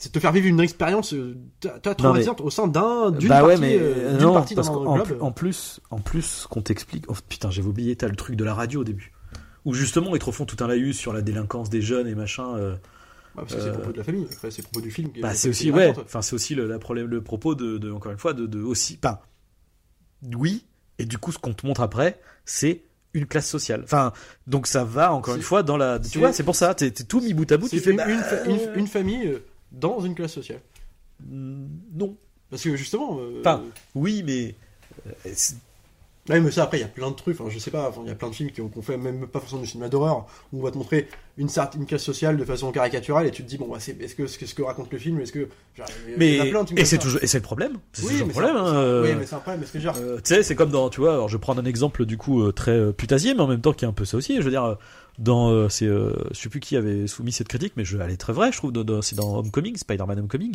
C'est te faire vivre une expérience, euh, traumatisante au sein d'un, d'une bah partie, ouais, mais euh, euh, non, partie parce pl- globe. en plus, en plus, qu'on t'explique. oh, putain, j'avais oublié, t'as le truc de la radio au début. Où justement, ils te refont tout un laïus sur la délinquance des jeunes et machin. euh, Bah, parce que c'est le propos de la famille, après, c'est le propos du film. Bah, c'est aussi, ouais, enfin, c'est aussi le, la problème, le propos de, de- encore une fois, de, de aussi, enfin, oui, et du coup, ce qu'on te montre après, c'est une classe sociale. Enfin, donc ça va encore une fois dans la, tu vois, c'est pour ça, t'es tout mis bout à bout, tu fais, une, bah, une fa- une- une famille dans une classe sociale. non, Parce que justement. euh, Enfin, oui, mais euh, Ouais, mais ça, après, il y a plein de trucs, enfin, je sais pas, il y a plein de films qui ont, qu'on fait même pas forcément du cinéma d'horreur, où on va te montrer une certaine classe sociale de façon caricaturale, et tu te dis, bon, bah, est-ce que, ce que, ce que raconte le film, est-ce que. genre, il y en mais a plein et c'est toujours, et c'est le problème, c'est Oui, toujours le problème. c'est un- euh, Oui, mais c'est un problème, parce que genre. Euh, tu sais, c'est comme dans, tu vois, alors je vais prendre un exemple du coup euh, très euh, putasier, mais en même temps qui est un peu ça aussi. Je veux dire, euh, dans, euh, c'est, euh, je sais plus qui avait soumis cette critique, mais je, elle est très vraie, je trouve. c'est dans Homecoming, Spider-Man Homecoming,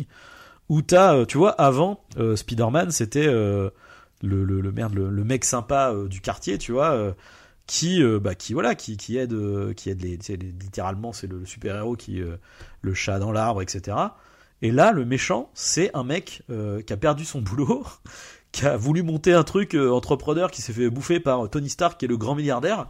où t'as, tu vois, avant euh, Spider-Man, c'était le, le, le merde, le, le mec sympa euh, du quartier, tu vois. euh, qui, euh, bah, qui voilà, qui, qui aide, euh, qui aide les, les- littéralement, c'est le, super héros qui, le chat dans l'arbre, etc. Et là, le méchant, c'est un mec qui a perdu son boulot, qui a voulu monter un truc entrepreneur qui s'est fait bouffer par Tony Stark qui est le grand milliardaire.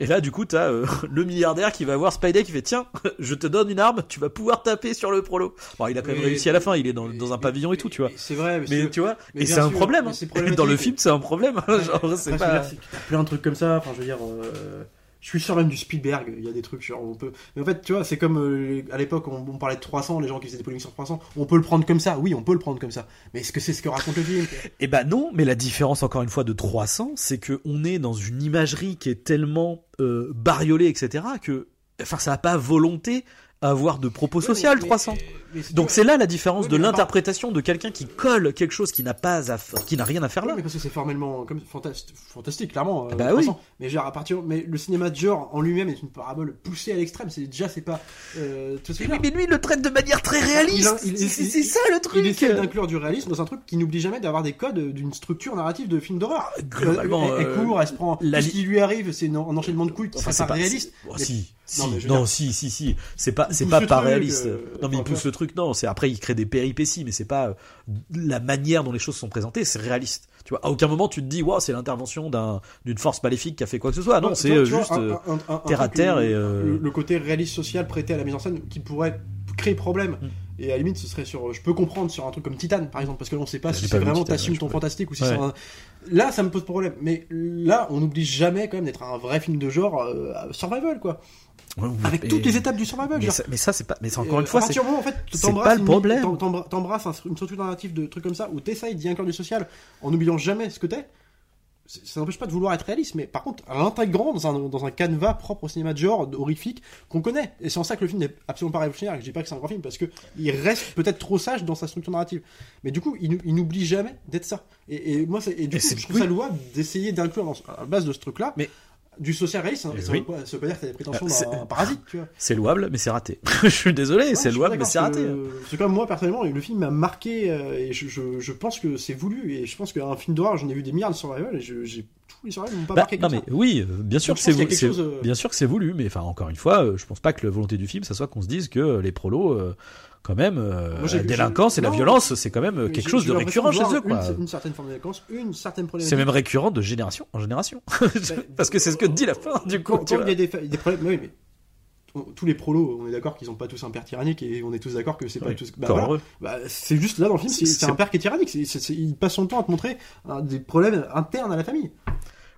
Et là, du coup, t'as euh, le milliardaire qui va voir Spidey qui fait Tiens, je te donne une arme, tu vas pouvoir taper sur le prolo. Bon, il a quand même réussi à la fin, il est dans, dans un pavillon et tout, tu vois. C'est vrai, mais, tu vois, mais et c'est un sûr, problème. hein. Dans le film, c'est un problème. Genre, c'est pas. plein de trucs comme ça, enfin, je veux dire. euh, Je suis sûr même du Spielberg, il y a des trucs genre on peut. Mais en fait, tu vois, c'est comme euh, à l'époque on, on parlait de 300, les gens qui faisaient des polémiques sur 300, on peut le prendre comme ça, oui, on peut le prendre comme ça. Mais est-ce que c'est ce que raconte le film Eh ben non, mais la différence encore une fois de 300, c'est que on est dans une imagerie qui est tellement euh, bariolée, etc. que, enfin, ça n'a pas volonté à avoir de propos social Mais- 300. mais si tu Donc c'est là la différence Oui, de mais part- l'interprétation de quelqu'un qui colle quelque chose qui n'a pas à qui n'a rien à faire Oui, là. mais parce que c'est formellement comme fantastique, fantastique clairement. euh, Bah oui. 300. Mais genre à partir, mais le cinéma de genre en lui-même est une parabole poussée à l'extrême. C'est déjà c'est pas. Euh, ce je veux Mais, lui il le traite de manière très réaliste. Il- il- C'est- il- il- ça le Il truc. essaie d'inclure du réalisme dans un truc qui n'oublie jamais d'avoir des codes d'une structure narrative de film d'horreur. Globalement, elle, elle euh, court, elle se prend. la ce qui lui arrive, c'est un enchaînement de couilles qui Enfin, c'est pas réaliste. Oh, Mais- si, si, Non, mais si, si, si. C'est pas, c'est pas pas réaliste. non, mais il pousse le truc. Non, c'est après il crée des péripéties, mais c'est pas euh, la manière dont les choses sont présentées. C'est réaliste. Tu vois, à aucun moment tu te dis, waouh, c'est l'intervention d'un d'une force maléfique qui a fait quoi que ce soit. Non, Tu c'est vois, euh, juste. un- euh, un- un- un terre à truc, terre le- et, euh, le, côté réaliste social prêté à la mise en scène qui pourrait créer problème. Mm. Et à la limite, ce serait sur. Je peux comprendre sur un truc comme Titan, par exemple, parce que là, on sait pas Je si c'est vraiment t'assumes ton fantastique ou si Ouais. c'est un. Là, ça me pose problème. Mais là, on n'oublie jamais quand même d'être un vrai film de genre euh, survival, quoi. Ouais, Avec toutes les étapes du survival. Mais genre. ça, mais ça, c'est pas. Mais encore Euh, une fois, c'est. en fait, pas le problème. t'em- t'embra- T'embrasses un- une structure narrative de trucs comme ça où t'essayes d'y inclure du social en n'oubliant jamais ce que t'es. Ça n'empêche pas de vouloir être réaliste, mais par contre, en l'intégrant dans un, dans un canevas propre au cinéma de genre, horrifique, qu'on connaît. Et c'est en ça que le film n'est absolument pas révolutionnaire, et je dis pas que c'est un grand film, parce que il reste peut-être trop sage dans sa structure narrative. Mais du coup, il, nou- il n'oublie jamais d'être ça. Et, et moi, c'est- et du Et coup, je trouve oui. ça louable d'essayer d'inclure à la base de ce truc-là. Mais- du social réaliste, hein, Eh ça oui. veut pas, ça veut pas dire que t'as des prétentions d'un parasite, tu vois. C'est louable, mais c'est raté. je suis désolé, Ouais, c'est louable, mais c'est raté. C'est comme moi personnellement, le film m'a marqué euh, et je, je, je pense que c'est voulu et je pense qu'un film d'horreur, j'en ai vu des milliards de survival et j'ai tous les survival m'ont pas Bah, marqué non comme mais ça. oui, euh, bien sûr Donc, que c'est voulu, euh, bien sûr que c'est voulu, mais enfin encore une fois, euh, je pense pas que la volonté du film, ça soit qu'on se dise que euh, les prolos, euh, quand même, euh, Moi, la vu- délinquance et la violence, c'est quand même euh, quelque chose de récurrent chez eux, quoi. Une, une certaine forme de délinquance, une certaine problématique. C'est même récurrent de génération en génération, parce que c'est ce que dit la fin du coup. quand, tu quand il y a des, problèmes, oui, mais tous les prolos, on est d'accord qu'ils ont pas tous un père tyrannique et on est tous d'accord que c'est pas Ouais, tous. Bah, voilà. Bah, c'est juste là dans le film, c'est un père qui est tyrannique. il passe son temps à te montrer hein, des problèmes internes à la famille.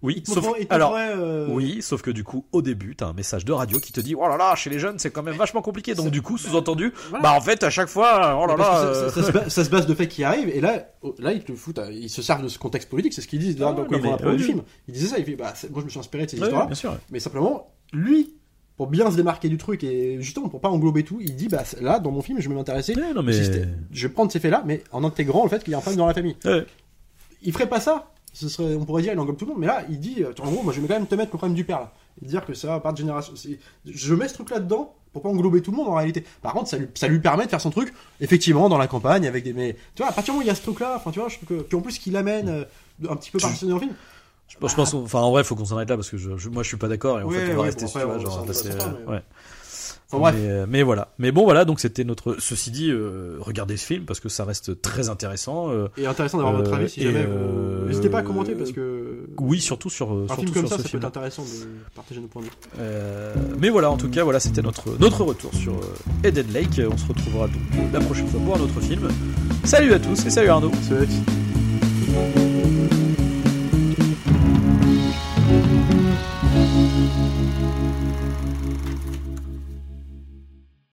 Oui, sauf, alors, euh, oui, sauf que du coup, au début, t'as un message de radio qui te dit, oh là là, chez les jeunes, c'est quand même vachement compliqué. Donc, du coup, sous-entendu, voilà. bah, en fait, à chaque fois, oh là là, ça, euh, ça- ça se base, ça se base de faits qui arrivent, et là, oh, là ils te foutent, à- ils se servent de ce contexte politique, c'est ce qu'ils disent là, Ah, quand ils vont du film. Ils disaient ça, il fait, bah, moi je me suis inspiré de ces ouais, histoires-là, bien sûr. mais simplement, lui, pour bien se démarquer du truc, et justement pour pas englober tout, il dit, bah là, dans mon film, je vais m'intéresser, Ouais, mais, je vais prendre ces faits-là, mais en intégrant le fait qu'il y a un problème dans la famille. Ouais. Il ferait pas ça, ce serait, on pourrait dire, il englobe tout le monde, mais là, il dit, euh, en gros, moi je vais quand même te mettre le problème du père là, et dire que ça par de génération. Je mets ce truc là-dedans pour pas englober tout le monde en réalité. Par contre, ça lui, ça lui permet de faire son truc, effectivement, dans la campagne, avec des. Mais tu vois, à partir du moment où il y a ce truc là, enfin, tu vois, je trouve que. Puis en plus, qu'il amène euh, un petit peu par le film. Je, je pense, enfin, en vrai, faut qu'on s'en arrête là parce que je, je- moi, je suis pas d'accord et en Ouais, fait, on va ouais, rester bon, sur, genre, passer, pas, mais- ouais. Enfin, bref. Mais, euh, mais voilà. Mais bon, voilà, donc c'était notre. Ceci dit, euh, regardez ce film parce que ça reste très intéressant. euh, Et intéressant d'avoir votre avis si jamais. vous- N'hésitez pas à commenter parce que. oui, surtout sur, Un surtout film comme sur ça, ce ça peut film. être intéressant de partager nos points de vue. Mais voilà, en tout cas, voilà, c'était notre, notre retour sur Eden Lake. On se retrouvera donc la prochaine fois pour un autre film. Salut à tous et salut Arnaud. C'est-